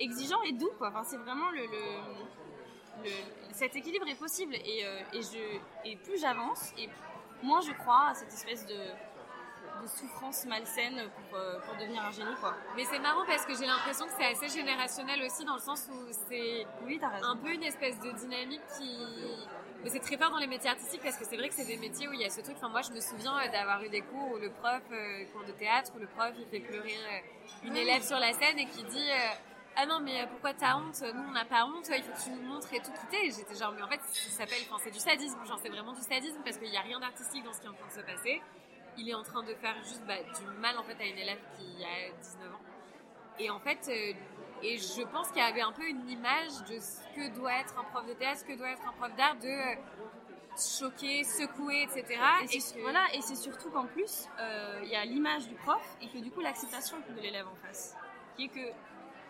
exigeant et doux. Quoi. Enfin, c'est vraiment le, le, cet équilibre est possible. Et, euh, et, je, et plus j'avance, et moins je crois à cette espèce de, de souffrance malsaine pour, euh, pour, devenir un génie. Quoi. Mais c'est marrant parce que j'ai l'impression que c'est assez générationnel aussi, dans le sens où c'est oui, un peu une espèce de dynamique qui mais c'est très fort dans les métiers artistiques parce que c'est vrai que c'est des métiers où il y a ce truc. Enfin, moi, je me souviens euh, d'avoir eu des cours où le prof, euh, cours de théâtre, où le prof, il fait pleurer euh, une élève sur la scène et qui dit Ah non, mais pourquoi t'as honte? Nous, on n'a pas honte, il faut que tu nous montres et tout quitter. Et j'étais genre, mais en fait, ça s'appelle, enfin, c'est du sadisme. Genre, c'est vraiment du sadisme parce qu'il n'y a rien d'artistique dans ce qui est en train de se passer. Il est en train de faire juste bah, du mal en fait à une élève qui a 19 ans. Et en fait, et je pense qu'il y avait un peu une image de ce que doit être un prof de théâtre, ce que doit être un prof d'art, de euh, choquer, secouer, etc. Et, voilà, et c'est surtout qu'en plus, euh, il y a l'image du prof et que du coup l'acceptation de l'élève en face. Qui est que,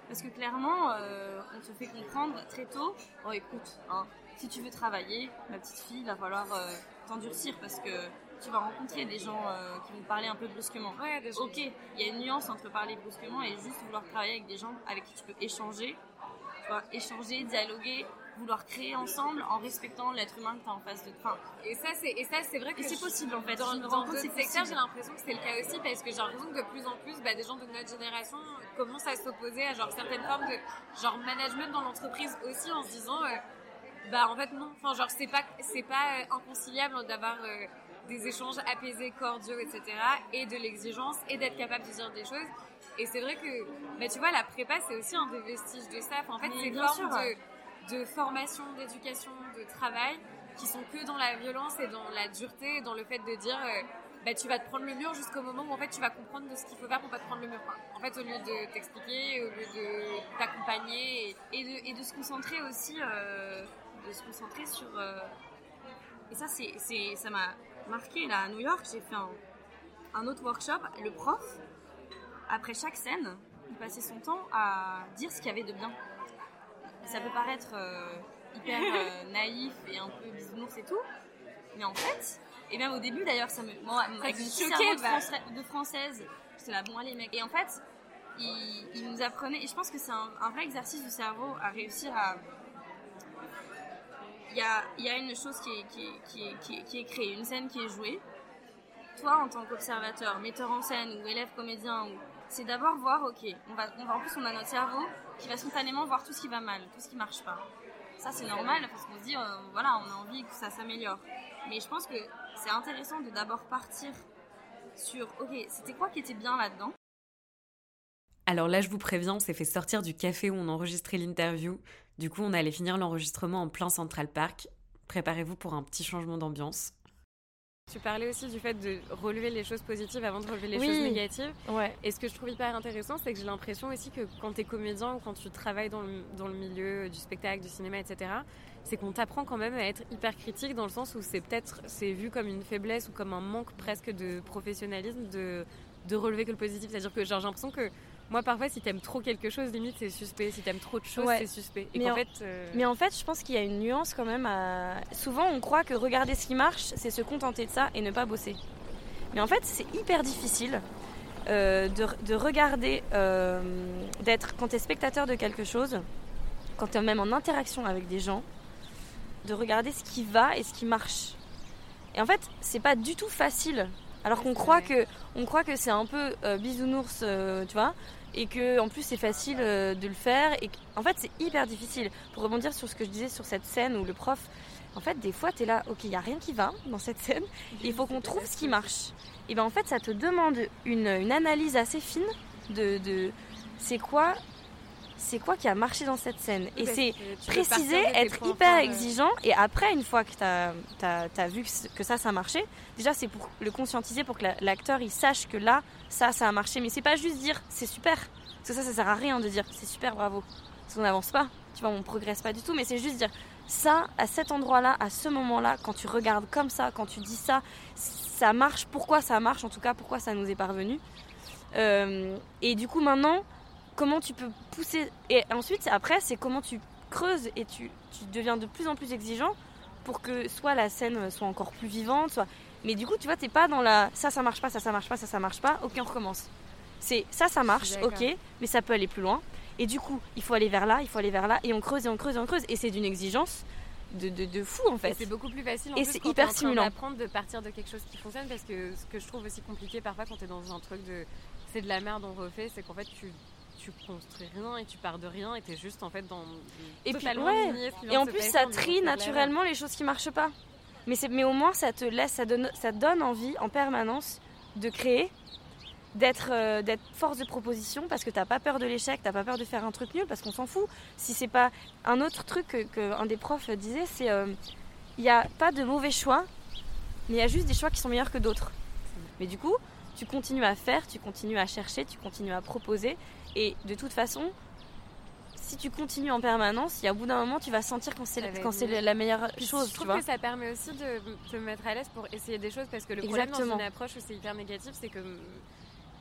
parce que clairement, euh, on te fait comprendre très tôt, oh écoute, hein, si tu veux travailler, ma petite fille, il va falloir t'endurcir parce que tu vas rencontrer des gens euh, qui vont parler un peu brusquement. ok, il y a une nuance entre parler brusquement et juste vouloir travailler avec des gens avec qui tu peux échanger. Tu vois, échanger, dialoguer, vouloir créer ensemble en respectant l'être humain que tu as en face de toi. Et ça, c'est, et ça, c'est vrai que c'est possible en fait. Dans, dans d'autres secteurs, j'ai l'impression que c'est le cas aussi parce que j'ai l'impression que de plus en plus, bah, des gens de notre génération commencent à s'opposer à genre certaines formes de genre management dans l'entreprise aussi en se disant, euh, bah en fait non, enfin genre c'est pas, c'est pas euh, inconciliable d'avoir des échanges apaisés, cordiaux, etc. Et de l'exigence et d'être capable de dire des choses. Et c'est vrai que, bah, tu vois, la prépa, c'est aussi un des vestiges de ça. en fait, c'est une forme de, de, formation, d'éducation, de travail qui sont que dans la violence et dans la dureté, dans le fait de dire, euh, bah, tu vas te prendre le mur jusqu'au moment où en fait tu vas comprendre de ce qu'il faut faire pour pas te prendre le mur. En fait, au lieu de t'expliquer, au lieu de t'accompagner et... de, et, de, se concentrer aussi, euh, de se concentrer sur. Euh, et ça, c'est, ça m'a marqué là à New York, j'ai fait un, autre workshop. Le prof, après chaque scène, il passait son temps à dire ce qu'il y avait de bien. Ça peut paraître euh, hyper euh, naïf et un peu bisounours et tout, mais en fait, et même au début d'ailleurs, ça me. Moi, avec une choquée de, de française, j'étais là, bon, allez, mec. Et en fait, il, nous apprenait, et je pense que c'est un, un vrai exercice du cerveau à réussir à il y a, une chose qui est, créée, une scène qui est jouée. Toi, en tant qu'observateur, metteur en scène ou élève comédien, c'est d'abord voir, ok, on va, en plus on a notre cerveau qui va spontanément voir tout ce qui va mal, tout ce qui marche pas. Ça c'est normal parce qu'on se dit, euh, voilà, on a envie que ça s'améliore. Mais je pense que c'est intéressant de d'abord partir sur, ok, c'était quoi qui était bien là-dedans? Alors là, je vous préviens, on s'est fait sortir du café où on enregistrait l'interview. Du coup, on allait finir l'enregistrement en plein Central Park. Préparez-vous pour un petit changement d'ambiance. Tu parlais aussi du fait de relever les choses positives avant de relever les choses négatives. Ouais. Et ce que je trouve hyper intéressant, c'est que j'ai l'impression aussi que quand tu es comédien ou quand tu travailles dans le, dans le, milieu du spectacle, du cinéma, etc., c'est qu'on t'apprend quand même à être hyper critique dans le sens où c'est peut-être c'est vu comme une faiblesse ou comme un manque presque de professionnalisme de, de relever que le positif. C'est-à-dire que j'ai l'impression que Moi, parfois, si t'aimes trop quelque chose, limite, c'est suspect. Si t'aimes trop de choses, Ouais. c'est suspect. Et Mais en- fait. euh, Mais en fait, je pense qu'il y a une nuance quand même à. Souvent, on croit que regarder ce qui marche, c'est se contenter de ça et ne pas bosser. Mais en fait, c'est hyper difficile euh, de, de regarder, euh, d'être, quand tu es spectateur de quelque chose, quand tu es même en interaction avec des gens, de regarder ce qui va et ce qui marche. Et en fait, c'est pas du tout facile. Alors qu'on croit que, on croit que c'est un peu euh, bisounours, euh, tu vois, et que en plus c'est facile euh, de le faire. Et que- en fait, c'est hyper difficile. Pour rebondir sur ce que je disais sur cette scène où le prof, en fait, des fois, tu es là, ok, il y a rien qui va dans cette scène. Il faut qu'on trouve ce qui marche. Et bien en fait, ça te demande une, une analyse assez fine de, de c'est quoi, c'est quoi qui a marché dans cette scène. Et c'est préciser, être hyper exigeant. Et après, une fois que tu as, vu que, ça, ça marchait, déjà, c'est pour le conscientiser, pour que la- l'acteur il sache que là, ça, ça a marché. Mais c'est pas juste dire c'est super. Parce que ça, ça sert à rien de dire c'est super, bravo. Parce qu'on n'avance pas. Tu vois, on progresse pas du tout. Mais c'est juste dire ça, à cet endroit-là, à ce moment-là, quand tu regardes comme ça, quand tu dis ça, ça marche. Pourquoi ça marche? En tout cas, pourquoi ça nous est parvenu? Euh, Et du coup, maintenant, comment tu peux pousser Et ensuite, après, c'est comment tu creuses et tu, tu deviens de plus en plus exigeant pour que soit la scène soit encore plus vivante, soit. Mais du coup, tu vois, t'es pas dans la ça, ça marche pas, ça, ça marche pas, ça, ça marche pas. Ok, on recommence. C'est ça, ça marche, ok, mais ça peut aller plus loin. Et du coup, il faut aller vers là, il faut aller vers là, et on creuse et on creuse et on creuse. Et c'est d'une exigence de, de, de fou en fait. c'est beaucoup plus facile en Et c'est hyper stimulant. d'apprendre de partir de quelque chose qui fonctionne parce que ce que je trouve aussi compliqué parfois quand t'es dans un truc de c'est de la merde on refait c'est qu'en fait tu tu construis rien et tu pars de rien et t'es juste en fait dans Et puis, ouais. Et en plus, ça trie naturellement les choses qui marchent pas. Mais, c'est- mais au moins, ça te laisse, ça donne, ça donne envie en permanence de créer, d'être, euh, d'être force de proposition parce que t'as pas peur de l'échec, t'as pas peur de faire un truc nul parce qu'on s'en fout. Si c'est pas un autre truc que, que un des profs disait, c'est euh, il n'y a pas de mauvais choix, mais il y a juste des choix qui sont meilleurs que d'autres. Mais du coup, tu continues à faire, tu continues à chercher, tu continues à proposer, et de toute façon, si tu continues en permanence, il y a au bout d'un moment, tu vas sentir quand c'est quand c'est mieux. la meilleure chose, je tu trouve vois. que ça permet aussi de te mettre à l'aise pour essayer des choses parce que le problème Exactement. dans une approche où c'est hyper négatif, c'est que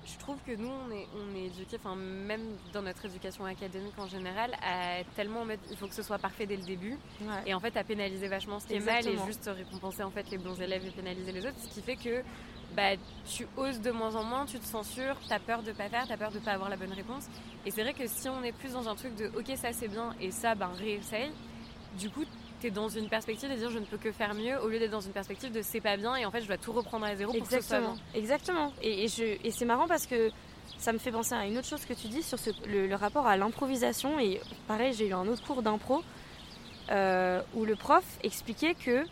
je trouve que nous on est, on est éduqués, enfin même dans notre éducation académique en général, à tellement en mode il faut que ce soit parfait dès le début Ouais. et en fait à pénaliser vachement ce qui est mal et juste récompenser en fait les bons élèves et pénaliser les autres, ce qui fait que bah, tu oses de moins en moins, tu te censures, t'as peur de pas faire, t'as peur de pas avoir la bonne réponse. Et c'est vrai que si on est plus dans un truc de ok ça c'est bien et ça ben réessaye, du coup t'es dans une perspective de dire je ne peux que faire mieux au lieu d'être dans une perspective de c'est pas bien et en fait je dois tout reprendre à zéro pour que ce soit Exactement. bien. Exactement. Et, et je, et c'est marrant parce que ça me fait penser à une autre chose que tu dis sur ce- le, le rapport à l'improvisation. Et pareil, j'ai eu un autre cours d'impro euh, où le prof expliquait que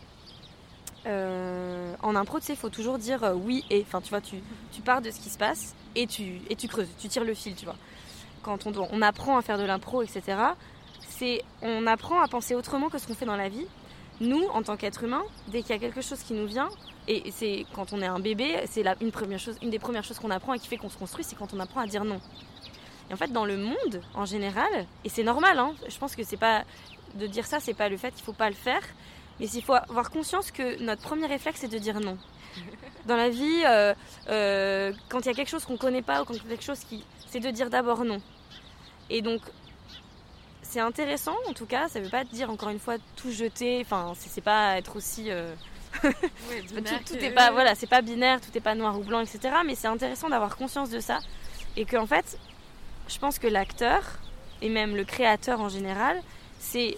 euh, en impro, tu sais, il faut toujours dire euh, oui et. Enfin, tu vois, tu, tu pars de ce qui se passe et tu, et tu creuses, tu tires le fil, tu vois. Quand on, on apprend à faire de l'impro, etc., c'est on apprend à penser autrement que ce qu'on fait dans la vie. Nous, en tant qu'être humain, dès qu'il y a quelque chose qui nous vient, et c'est quand on est un bébé, c'est une, première chose, une des premières choses qu'on apprend et qui fait qu'on se construit, c'est quand on apprend à dire non. Et en fait, dans le monde, en général, et c'est normal, hein, je pense que c'est pas de dire ça, c'est pas le fait qu'il faut pas le faire, mais il faut avoir conscience que notre premier réflexe, c'est de dire non. Dans la vie, euh, euh, quand il y a quelque chose qu'on connaît pas ou quand il y a quelque chose qui, c'est de dire d'abord non. Et donc, c'est intéressant, en tout cas. Ça veut pas dire encore une fois tout jeter. Enfin, c'est pas être aussi. euh, Ouais, tout, binaire tout que- est pas voilà c'est pas binaire tout est pas noir ou blanc etc mais c'est intéressant d'avoir conscience de ça et que en fait je pense que l'acteur et même le créateur en général c'est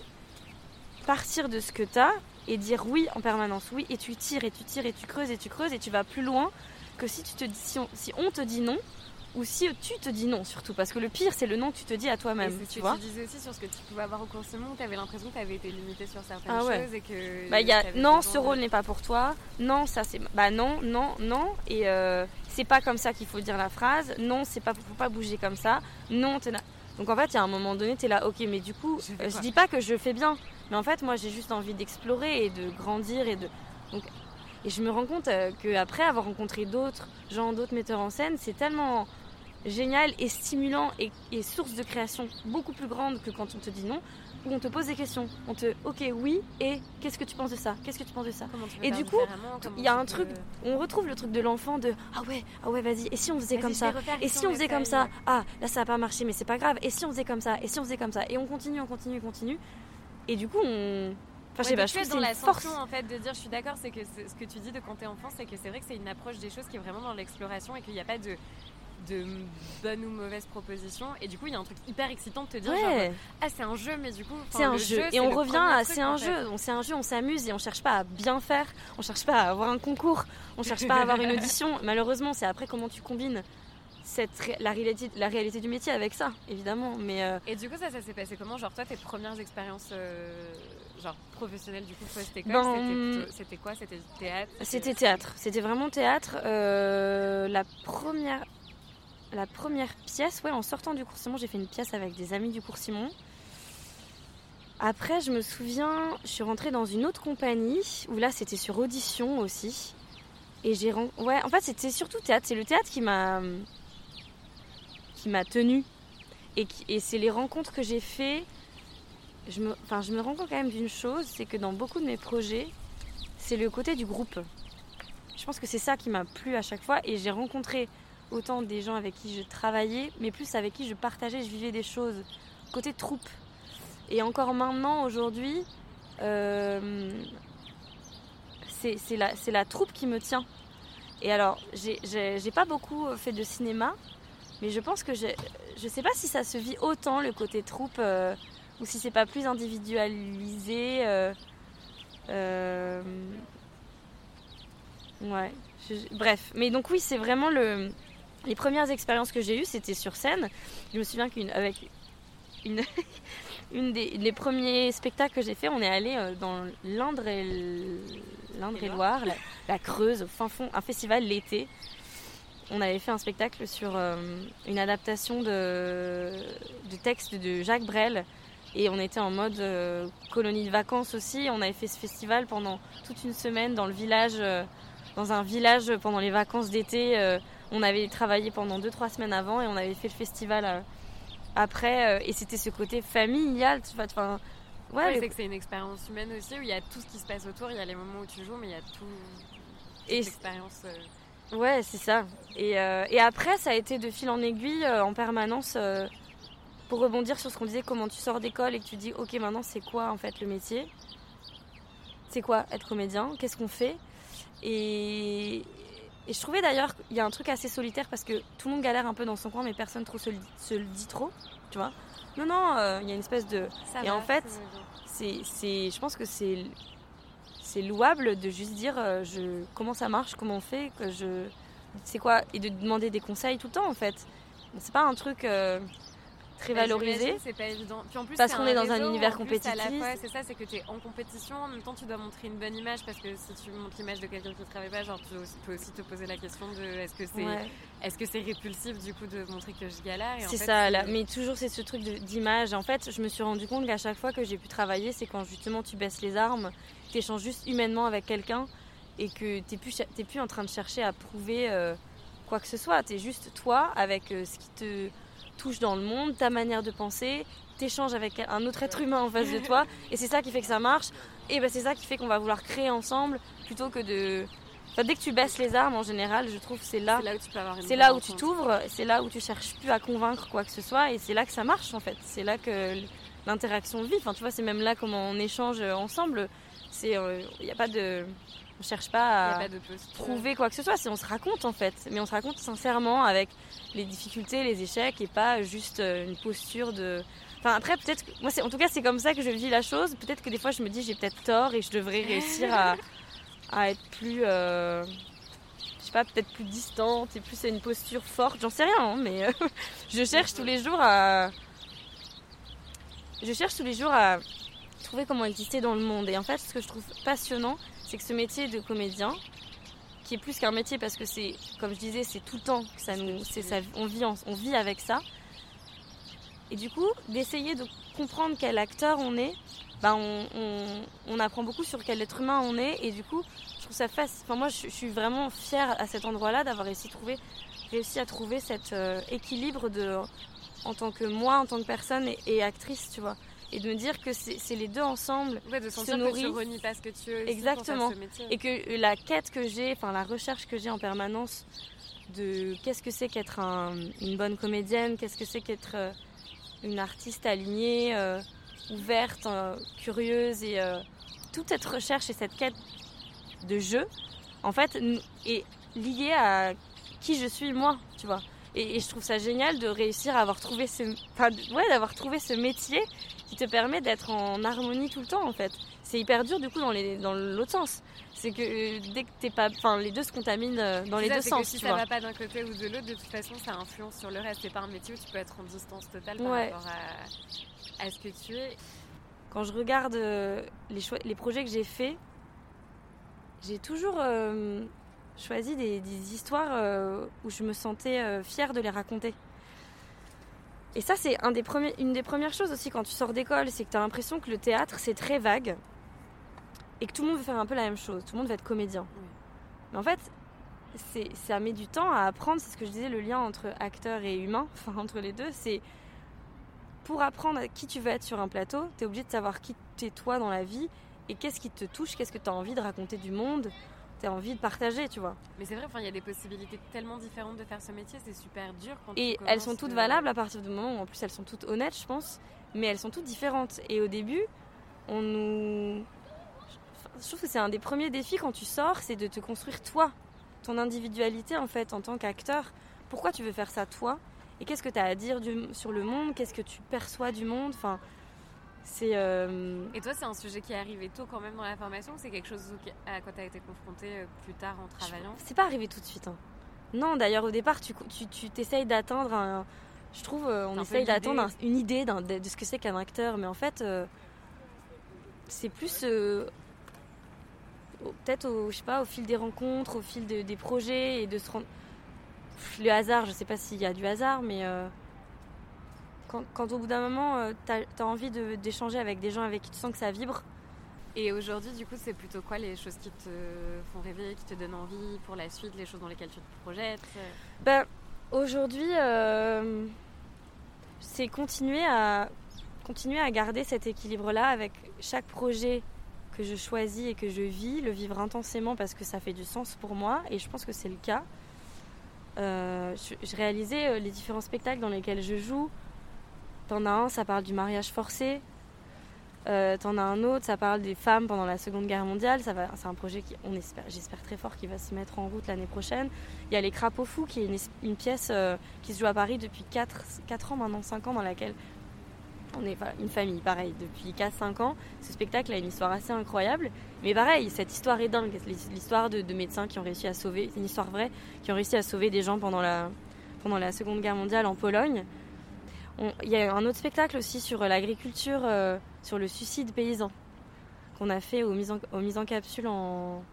partir de ce que tu as et dire oui en permanence oui et tu tires et tu tires et tu creuses et tu creuses et tu vas plus loin que si tu te dis si on, si on te dit non ou si tu te dis non surtout parce que le pire c'est le non que tu te dis à toi-même ce tu que vois tu disais aussi sur ce que tu pouvais avoir au cours de où tu avais l'impression que tu avais été limité sur certaines Ah ouais. choses et que. Bah, il y a non, ce rôle n'est pas pour toi. Non, ça c'est. Bah, non, non, non. Et euh, c'est pas comme ça qu'il faut dire la phrase. Non, c'est pas. Faut pas bouger comme ça. Non, t'es. Donc en fait, il y a un moment donné, t'es là, ok, mais du coup, Je euh, je dis pas que je fais bien. Mais en fait, moi, j'ai juste envie d'explorer et de grandir et de. Donc, et je me rends compte euh, que après avoir rencontré d'autres gens, d'autres metteurs en scène, c'est tellement génial et stimulant et, et source de création beaucoup plus grande que quand on te dit non, où on te pose des questions. On te, ok, oui, et qu'est-ce que tu penses de ça? Qu'est-ce que tu penses de ça? Et du coup, Il y a un peux- truc, on retrouve le truc de l'enfant de ah ouais, ah ouais, vas-y, et si on faisait comme ça? Et si on faisait comme ça? Ah, là ça a pas marché, mais c'est pas grave. Et si on faisait comme ça? Et si on faisait comme ça? Et on continue, on continue, on continue. Et du coup, on. Enfin, je sais pas, je trouve dans une force. en fait de dire je suis d'accord c'est que ce que tu dis de quand t'es enfant c'est que c'est vrai que c'est une approche des choses qui est vraiment dans l'exploration et qu'il n'y a pas de de bonne ou mauvaise proposition et du coup il y a un truc hyper excitant de te dire genre, Ouais, ah c'est un jeu mais du coup c'est un jeu. Et on revient à c'est un jeu. On c'est un jeu, on s'amuse et on cherche pas à bien faire. On cherche pas à avoir un concours. On cherche pas à avoir une audition. Malheureusement, c'est après comment tu combines cette la réalité la réalité du métier avec ça, évidemment. Mais euh, Et du coup, ça, ça s'est passé comment? Genre, toi, tes premières expériences euh, genre professionnelles, du coup, post-école, Ben, c'était plutôt- c'était quoi? C'était théâtre C'était théâtre, c'était vraiment théâtre. Euh, la première, la première pièce, ouais, en sortant du cours Simon, j'ai fait une pièce avec des amis du cours Simon. Après, je me souviens, je suis rentrée dans une autre compagnie où là, c'était sur audition aussi. Et j'ai, ouais, en fait, c'était surtout théâtre. C'est le théâtre qui m'a, qui m'a tenue. Et, qui- et c'est les rencontres que j'ai fait. Je me, enfin, rends compte quand même d'une chose, c'est que dans beaucoup de mes projets, c'est le côté du groupe. Je pense que c'est ça qui m'a plu à chaque fois et j'ai rencontré autant des gens avec qui je travaillais, mais plus avec qui je partageais, je vivais des choses. Côté troupe. Et encore maintenant, aujourd'hui, euh, c'est la, troupe qui me tient. Et alors, j'ai- pas beaucoup fait de cinéma, mais je pense que je sais pas si ça se vit autant le côté troupe euh, ou si c'est pas plus individualisé. euh, euh, Ouais. bref, mais donc oui, c'est vraiment le. Les premières expériences que j'ai eues, c'était sur scène. Je me souviens qu'une avec une, des premiers spectacles que j'ai fait, on est allé euh, dans l'Indre et l'Indre et Loire, la, Creuse, au fin fond, un festival l'été. On avait fait un spectacle sur une adaptation de, de texte de Jacques Brel. Et on était en mode euh, colonie de vacances aussi. On avait fait ce festival pendant toute une semaine dans le village, euh, dans un village pendant les vacances d'été. euh, on avait travaillé pendant 2-3 semaines avant et on avait fait le festival après. et c'était ce côté familial. tu vois, Enfin, ouais, Ouais, le- c'est que c'est une expérience humaine aussi où il y a tout ce qui se passe autour. Il y a les moments où tu joues, mais il y a tout. Et- l'expérience. euh, Ouais, c'est ça. Et, et après, ça a été de fil en aiguille en permanence pour rebondir sur ce qu'on disait, comment tu sors d'école et que tu dis, ok, maintenant c'est quoi en fait le métier? C'est quoi être comédien? Qu'est-ce qu'on fait? Et, et je trouvais d'ailleurs qu'il y a un truc assez solitaire parce que tout le monde galère un peu dans son coin, mais personne trop se, le- se le dit trop, tu vois? Non, non, euh, il y a une espèce de ça Et va, en fait, c'est, c'est, je pense que c'est, c'est louable de juste dire euh, je, comment ça marche, comment on fait, que je, c'est quoi, et de demander des conseils tout le temps en fait. C'est pas un truc euh, très Bah, valorisé. j'imagine, C'est pas évident. Puis en plus, Parce qu'on est dans un univers compétitif. C'est ça, c'est que tu es en compétition. En même temps, tu dois montrer une bonne image parce que si tu montres l'image de quelqu'un qui travaille pas, genre, tu peux aussi te poser la question de est-ce que c'est Ouais, est-ce que c'est répulsif du coup de montrer que je galère c'est ça, là. mais toujours c'est ce truc d'image. En fait, je me suis rendu compte qu'à chaque fois que j'ai pu travailler, c'est quand justement tu baisses les armes, tu échanges juste humainement avec quelqu'un et que tu n'es plus, plus en train de chercher à prouver euh, quoi que ce soit. Tu es juste toi avec euh, ce qui te touche dans le monde, ta manière de penser, t'échanges avec un autre être humain en face de toi et c'est ça qui fait que ça marche. Et ben c'est ça qui fait qu'on va vouloir créer ensemble plutôt que de. Enfin, dès que tu baisses les armes en général, je trouve que c'est là c'est là où tu peux avoir une c'est bonne là où tu rencontre. t'ouvres, c'est là où tu cherches plus à convaincre quoi que ce soit, et c'est là que ça marche en fait. C'est là que l'interaction vit. Enfin, tu vois, c'est même là comment on échange ensemble. C'est, il n'y a pas de, on cherche pas à pas prouver quoi que ce soit. C'est on se raconte en fait, mais on se raconte sincèrement avec les difficultés, les échecs, et pas juste euh, une posture de. Enfin après peut-être, moi c'est en tout cas c'est comme ça que je vis la chose. Peut-être que des fois je me dis j'ai peut-être tort et je devrais réussir à, à être plus. euh, je sais pas, peut-être plus distante et plus à une posture forte, j'en sais rien, hein, mais euh, je cherche tous les jours à. Je cherche tous les jours à trouver comment exister dans le monde. Et en fait, ce que je trouve passionnant, c'est que ce métier de comédien, qui est plus qu'un métier parce que c'est, comme je disais, c'est tout le temps que ça nous. c'est ça, on, vit en- on vit avec ça. Et du coup, d'essayer de comprendre quel acteur on est bah, on, apprend beaucoup sur quel être humain on est. Et du coup, je trouve ça facile. Enfin, moi, je, suis vraiment fière à cet endroit-là d'avoir réussi, trouver, réussi à trouver cet euh, équilibre de, en tant que moi, en tant que personne et, actrice, tu vois. Et de me dire que c'est les deux ensemble. Ouais, de sentir que tu renies pas ce que tu veux. Exactement. Et que la quête que j'ai, enfin la recherche que j'ai en permanence de qu'est-ce que c'est qu'être une bonne comédienne, qu'est-ce que c'est qu'être euh, une artiste alignée, euh, ouverte, euh, curieuse et toute cette recherche et cette quête de jeu, en fait, est liée à qui je suis moi, tu vois. Et, je trouve ça génial de réussir à avoir trouvé ce, ouais, d'avoir trouvé ce métier qui te permet d'être en harmonie tout le temps, en fait. C'est hyper dur du coup dans les, dans l'autre sens. C'est que euh, dès que t'es pas, enfin, les deux se contaminent euh, dans les deux sens. Que si ça va pas d'un côté ou de l'autre, de toute façon, ça influence sur le reste. C'est pas un métier où tu peux être en distance totale par rapport à, à, ce que tu es. Quand je regarde euh, les, les projets que j'ai faits, j'ai toujours choisi des, histoires euh, où je me sentais euh, fière de les raconter. Et ça, c'est un des premiers, une des premières choses aussi quand tu sors d'école, c'est que tu as l'impression que le théâtre, c'est très vague et que tout le monde veut faire un peu la même chose, tout le monde veut être comédien. Mais en fait, ça met du temps à apprendre, c'est ce que je disais, le lien entre acteur et humain, enfin entre les deux, c'est pour apprendre qui tu veux être sur un plateau, tu es obligé de savoir qui t'es toi dans la vie et qu'est-ce qui te touche, qu'est-ce que tu as envie de raconter du monde, as envie de partager, tu vois. Mais c'est vrai, il y a des possibilités tellement différentes de faire ce métier, c'est super dur. Quand et elles sont toutes valables à partir du moment où, en plus, elles sont toutes honnêtes, je pense, mais elles sont toutes différentes. Et au début, on nous. Je trouve que c'est un des premiers défis quand tu sors, c'est de te construire toi, ton individualité en fait, en tant qu'acteur. Pourquoi tu veux faire ça toi? Et qu'est-ce que tu as à dire du... sur le monde? Qu'est-ce que tu perçois du monde? Enfin, euh, Et toi, c'est un sujet qui est arrivé tôt quand même dans la formation ou c'est quelque chose à quoi tu as été confronté euh, plus tard en travaillant? C'est pas arrivé tout de suite. Hein. Non, d'ailleurs, au départ, tu, tu, t'essayes d'atteindre un. Je trouve, euh, on essaye d'atteindre une idée de, ce que c'est qu'un acteur, mais en fait, c'est plus. Peut-être au, je sais pas, au fil des rencontres, au fil des projets et de se rendre. Le hasard, je sais pas s'il y a du hasard, mais quand, au bout d'un moment, euh, tu as, envie d'échanger avec des gens avec qui tu sens que ça vibre. Et aujourd'hui, du coup, c'est plutôt quoi les choses qui te font rêver, qui te donnent envie pour la suite, les choses dans lesquelles tu te projettes? Ben, Aujourd'hui, euh, c'est continuer à, continuer à garder cet équilibre-là avec chaque projet que je choisis et que je vis, le vivre intensément parce que ça fait du sens pour moi et je pense que c'est le cas. Euh, je, je, réalisais les différents spectacles dans lesquels je joue, T'en as un, ça parle du mariage forcé. Euh, T'en as un autre, ça parle des femmes pendant la Seconde Guerre mondiale. C'est un projet qui, espère, j'espère très fort, qui va se mettre en route l'année prochaine. Il y a Les Crapauds Fous, qui est une, pièce euh, qui se joue à Paris depuis 4, 4 ans maintenant, 5 ans, dans laquelle on est une famille, pareil, depuis 4-5 ans. Ce spectacle a une histoire assez incroyable. Mais pareil, cette histoire est dingue. L'histoire de, de médecins qui ont réussi à sauver, c'est une histoire vraie, qui ont réussi à sauver des gens pendant la, pendant la Seconde Guerre mondiale en Pologne. Il y a un autre spectacle aussi sur euh, l'agriculture, euh, sur le suicide paysan, qu'on a fait aux mises en, aux en capsule en,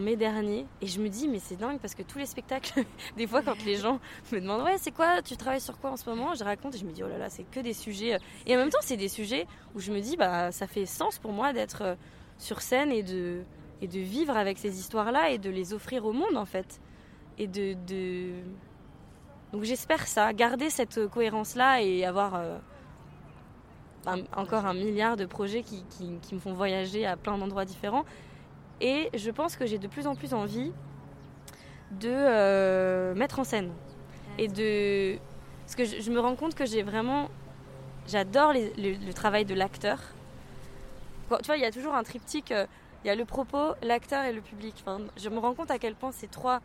mai dernier. Et je me dis, mais c'est dingue parce que tous les spectacles, des fois, quand les gens me demandent, ouais, c'est quoi, tu travailles sur quoi en ce moment Je raconte et je me dis, oh là là, c'est que des sujets. Euh. Et en même temps, c'est des sujets où je me dis, bah, ça fait sens pour moi d'être sur scène et de, et de vivre avec ces histoires-là et de les offrir au monde, en fait. Et de, de donc j'espère ça, garder cette cohérence-là et avoir euh, encore un milliard de projets qui, me font voyager à plein d'endroits différents. Et je pense que j'ai de plus en plus envie de euh, mettre en scène. Et de... Parce que je, me rends compte que j'ai vraiment... J'adore le, travail de l'acteur. Tu vois, il y a toujours un triptyque. Euh, il y a le propos, l'acteur et le public. Je me rends compte à quel point ces trois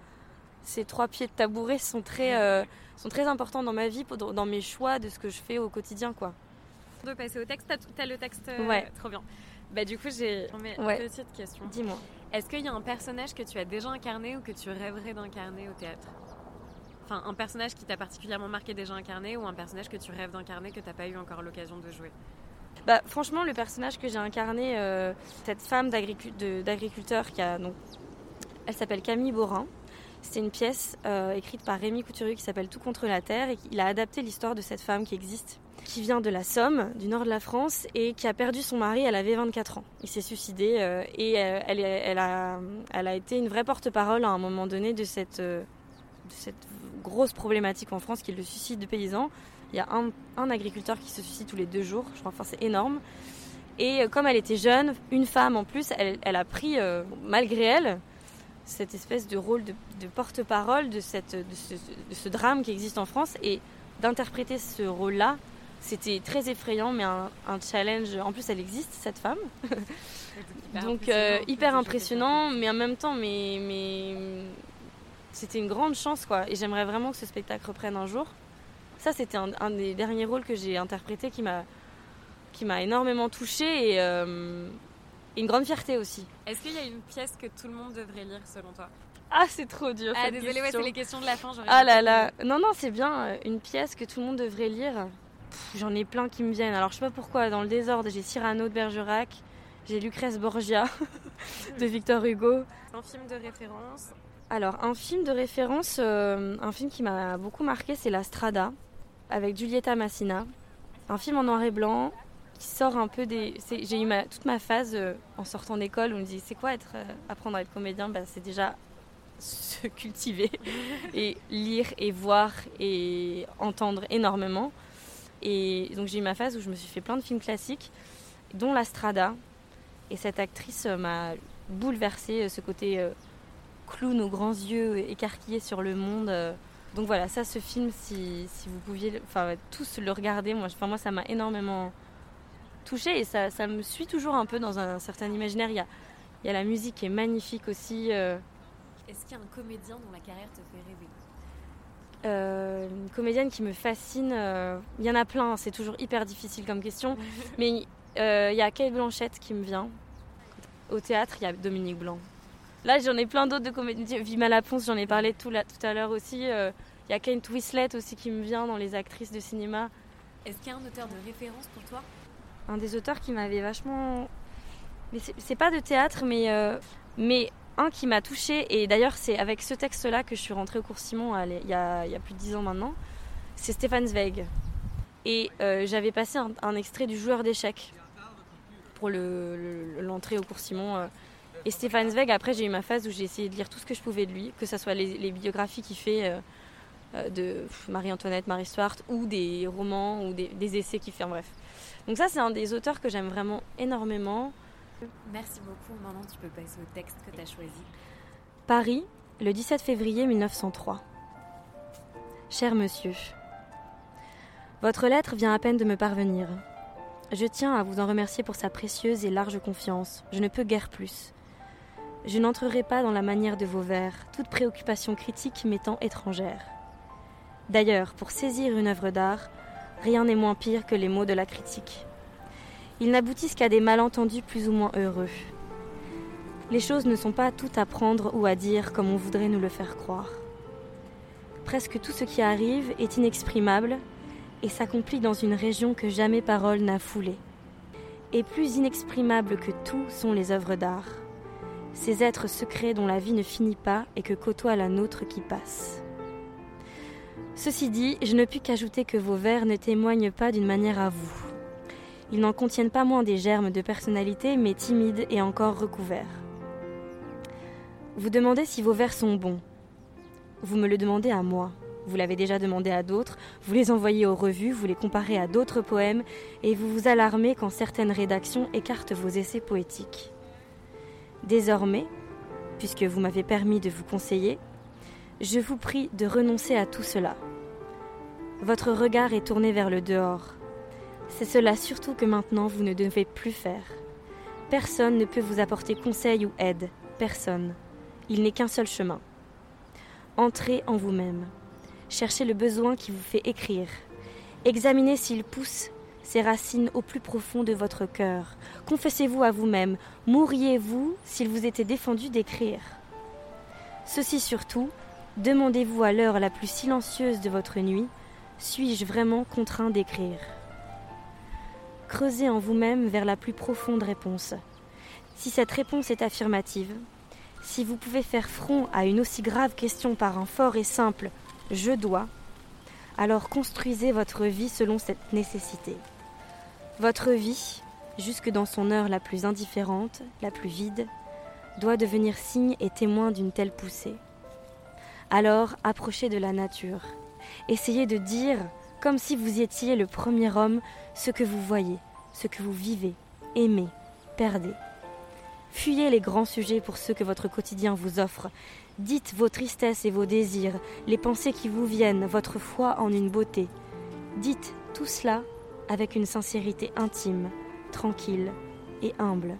ces trois pieds de tabouret sont très, euh, sont très importants dans ma vie, dans mes choix de ce que je fais au quotidien. quoi. De passer au texte, t'as le texte euh, Ouais. Trop bien. Bah du coup j'ai une petite question. Dis-moi. Est-ce qu'il y a un personnage que tu as déjà incarné ou que tu rêverais d'incarner au théâtre? Enfin un personnage qui t'a particulièrement marqué déjà incarné ou un personnage que tu rêves d'incarner que t'as pas eu encore l'occasion de jouer? Bah, franchement, le personnage que j'ai incarné, euh, cette femme d'agriculteur qui a donc, elle s'appelle Camille Borin. C'est une pièce euh, écrite par Rémi Couturier qui s'appelle Tout contre la Terre et il a adapté l'histoire de cette femme qui existe, qui vient de la Somme, du nord de la France, et qui a perdu son mari, elle avait 24 ans. Il s'est suicidé euh, et euh, elle, a, été une vraie porte-parole à un moment donné de cette, grosse problématique en France qui est le suicide de paysans. Il y a un, agriculteur qui se suicide tous les deux jours, enfin c'est énorme. Et comme elle était jeune, une femme en plus, elle a pris, malgré elle, cette espèce de rôle de, porte-parole de, cette, de ce, de, ce, drame qui existe en France. Et d'interpréter ce rôle-là, c'était très effrayant, mais un, challenge. En plus, elle existe, cette femme. Donc, euh, hyper impressionnant, mais en même temps, mais, mais c'était une grande chance, quoi. Et j'aimerais vraiment que ce spectacle reprenne un jour. Ça, c'était un, des derniers rôles que j'ai interprété qui m'a qui m'a énormément touchée et, euh, une grande fierté aussi. Est-ce qu'il y a une pièce que tout le monde devrait lire selon toi? Ah, c'est trop dur. Ah, désolé, ouais, c'est les questions de la fin. Ah là là. Non, non, c'est bien. Euh, une pièce que tout le monde devrait lire. J'en ai plein qui me viennent. Alors, je sais pas pourquoi, dans le désordre, j'ai Cyrano de Bergerac, j'ai Lucrèce Borgia de Victor Hugo. Un film de référence Alors, un film de référence, euh, un film qui m'a beaucoup marqué, c'est La Strada, avec Giulietta Massina. Un film en noir et blanc, qui sort un peu des. J'ai eu ma, toute ma phase euh, en sortant d'école où on me dit c'est quoi être, euh, apprendre à être comédien? Ben, C'est déjà se cultiver et lire et voir et entendre énormément. Et donc j'ai eu ma phase où je me suis fait plein de films classiques, dont La Strada. Et cette actrice euh, m'a bouleversée, ce côté clown aux grands yeux écarquillés sur le monde. Donc voilà, ça, ce film, si, si vous pouviez enfin, tous le regarder, moi, enfin, moi ça m'a énormément touchée et ça, ça, me suit toujours un peu dans un, certain imaginaire. Il y, a, il y a, la musique qui est magnifique aussi. Euh. Est-ce qu'il y a un comédien dont la carrière te fait rêver? Euh, Une comédienne qui me fascine, euh, il y en a plein, c'est toujours hyper difficile comme question. mais il y a Kate Blanchette qui me vient. Au théâtre, il y a Dominique Blanc. Là, j'en ai plein d'autres de comédiens. Vima Laponce, j'en ai parlé tout, tout à l'heure aussi. Il y a Kate Winslet aussi qui me vient dans les actrices de cinéma. Est-ce qu'il y a un auteur de référence pour toi? Un des auteurs qui m'avait vachement. Mais c'est pas de théâtre, mais, euh, mais un qui m'a touchée, et d'ailleurs c'est avec ce texte-là que je suis rentrée au cours Simon il y a, y a plus de dix ans maintenant, c'est Stéphane Zweig. Et euh, j'avais passé un, extrait du joueur d'échecs pour l'entrée le, au cours Simon. Euh. Et Stéphane Zweig, après j'ai eu ma phase où j'ai essayé de lire tout ce que je pouvais de lui, que ce soit les, biographies qu'il fait de Marie-Antoinette, Marie Stuart, ou des romans, ou des, des essais qu'il fait, bref. Donc ça, c'est un des auteurs que j'aime vraiment énormément. Merci beaucoup. Maintenant, tu peux passer au texte que tu as choisi. Paris, le 17 février 1903. Cher monsieur, votre lettre vient à peine de me parvenir. Je tiens à vous en remercier pour sa précieuse et large confiance. Je ne peux guère plus. Je n'entrerai pas dans la manière de vos vers, toute préoccupation critique m'étant étrangère. D'ailleurs, pour saisir une œuvre d'art, rien n'est moins pire que les mots de la critique. Ils n'aboutissent qu'à des malentendus plus ou moins heureux. Les choses ne sont pas toutes à prendre ou à dire comme on voudrait nous le faire croire. Presque tout ce qui arrive est inexprimable et s'accomplit dans une région que jamais parole n'a foulée. Et plus inexprimables que tout sont les œuvres d'art, ces êtres secrets dont la vie ne finit pas et que côtoie la nôtre qui passe. Ceci dit, je ne puis qu'ajouter que vos vers ne témoignent pas d'une manière à vous. Ils n'en contiennent pas moins des germes de personnalité, mais timides et encore recouverts. Vous demandez si vos vers sont bons. Vous me le demandez à moi. Vous l'avez déjà demandé à d'autres, vous les envoyez aux revues, vous les comparez à d'autres poèmes, et vous vous alarmez quand certaines rédactions écartent vos essais poétiques. Désormais, puisque vous m'avez permis de vous conseiller, je vous prie de renoncer à tout cela. Votre regard est tourné vers le dehors. C'est cela surtout que maintenant vous ne devez plus faire. Personne ne peut vous apporter conseil ou aide, personne. Il n'est qu'un seul chemin. Entrez en vous-même. Cherchez le besoin qui vous fait écrire. Examinez s'il pousse ses racines au plus profond de votre cœur. Confessez-vous à vous-même. Mourriez-vous s'il vous était défendu d'écrire? Ceci surtout, Demandez-vous à l'heure la plus silencieuse de votre nuit, suis-je vraiment contraint d'écrire? Creusez en vous-même vers la plus profonde réponse. Si cette réponse est affirmative, si vous pouvez faire front à une aussi grave question par un fort et simple je dois, Alors construisez votre vie selon cette nécessité. Votre vie, jusque dans son heure la plus indifférente, la plus vide, doit devenir signe et témoin d'une telle poussée. Alors approchez de la nature. Essayez de dire, comme si vous étiez le premier homme, ce que vous voyez, ce que vous vivez, aimez, perdez. Fuyez les grands sujets pour ceux que votre quotidien vous offre. Dites vos tristesses et vos désirs, les pensées qui vous viennent, votre foi en une beauté. Dites tout cela avec une sincérité intime, tranquille et humble.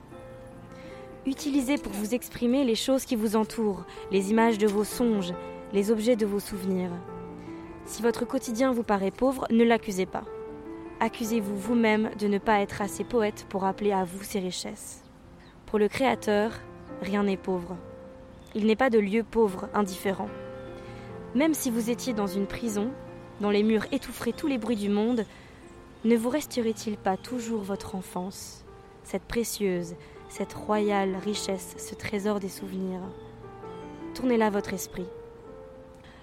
Utilisez pour vous exprimer les choses qui vous entourent, les images de vos songes, les objets de vos souvenirs. Si votre quotidien vous paraît pauvre, ne l'accusez pas. Accusez-vous vous-même de ne pas être assez poète pour appeler à vous ces richesses. Pour le Créateur, rien n'est pauvre. Il n'est pas de lieu pauvre, indifférent. Même si vous étiez dans une prison, dont les murs étoufferaient tous les bruits du monde, ne vous resterait-il pas toujours votre enfance, cette précieuse, cette royale richesse, ce trésor des souvenirs? Tournez là votre esprit.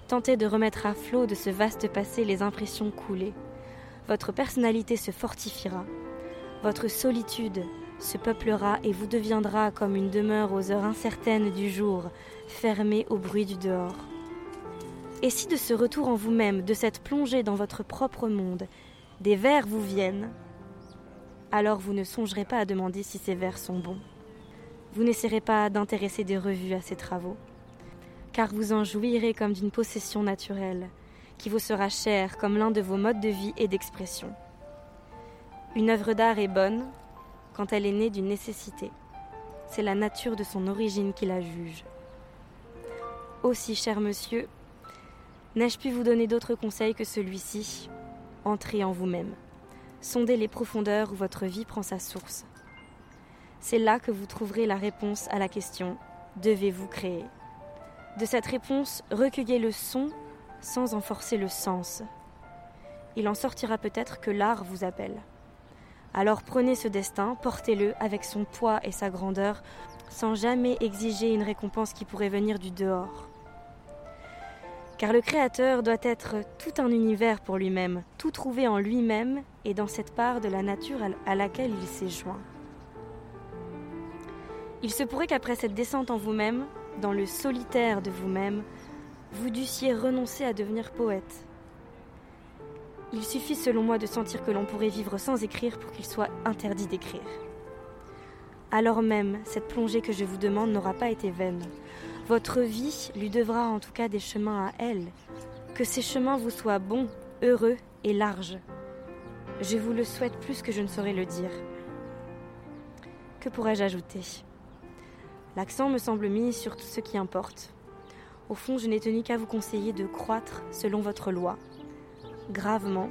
Tentez de remettre à flot de ce vaste passé les impressions coulées. Votre personnalité se fortifiera. Votre solitude se peuplera et vous deviendra comme une demeure aux heures incertaines du jour, fermée au bruit du dehors. Et si de ce retour en vous-même, de cette plongée dans votre propre monde, des vers vous viennent, alors vous ne songerez pas à demander si ces vers sont bons. Vous n'essaierez pas d'intéresser des revues à ces travaux, car vous en jouirez comme d'une possession naturelle, qui vous sera chère comme l'un de vos modes de vie et d'expression. Une œuvre d'art est bonne quand elle est née d'une nécessité. C'est la nature de son origine qui la juge. Aussi, cher monsieur, n'ai-je pu vous donner d'autres conseils que celui-ci? Entrez en vous-même. Sondez les profondeurs où votre vie prend sa source. C'est là que vous trouverez la réponse à la question Devez-vous créer? De cette réponse, recueillez le son sans en forcer le sens. Il en sortira peut-être que l'art vous appelle. Alors prenez ce destin, portez-le avec son poids et sa grandeur, sans jamais exiger une récompense qui pourrait venir du dehors. Car le Créateur doit être tout un univers pour lui-même, tout trouvé en lui-même et dans cette part de la nature à laquelle il s'est joint. Il se pourrait qu'après cette descente en vous-même, dans le solitaire de vous-même, vous dussiez renoncer à devenir poète. Il suffit selon moi de sentir que l'on pourrait vivre sans écrire pour qu'il soit interdit d'écrire. Alors même, cette plongée que je vous demande n'aura pas été vaine. Votre vie lui devra en tout cas des chemins à elle. Que ces chemins vous soient bons, heureux et larges. Je vous le souhaite plus que je ne saurais le dire. Que pourrais-je ajouter? L'accent me semble mis sur tout ce qui importe. Au fond, je n'ai tenu qu'à vous conseiller de croître selon votre loi, gravement,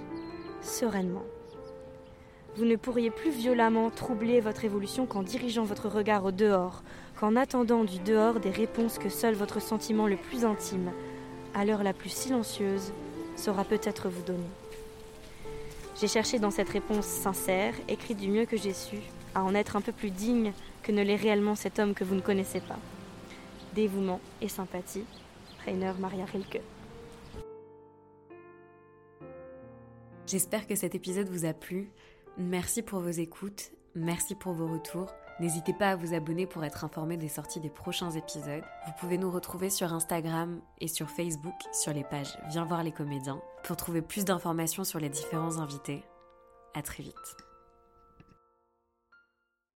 sereinement. Vous ne pourriez plus violemment troubler votre évolution qu'en dirigeant votre regard au dehors, qu'en attendant du dehors des réponses que seul votre sentiment le plus intime, à l'heure la plus silencieuse, saura peut-être vous donner. J'ai cherché dans cette réponse sincère, écrite du mieux que j'ai su, à en être un peu plus digne que ne l'est réellement cet homme que vous ne connaissez pas. Dévouement et sympathie, Rainer Maria Rilke. J'espère que cet épisode vous a plu. Merci pour vos écoutes, merci pour vos retours. N'hésitez pas à vous abonner pour être informé des sorties des prochains épisodes. Vous pouvez nous retrouver sur Instagram et sur Facebook sur les pages Viens voir les comédiens pour trouver plus d'informations sur les différents invités. À très vite.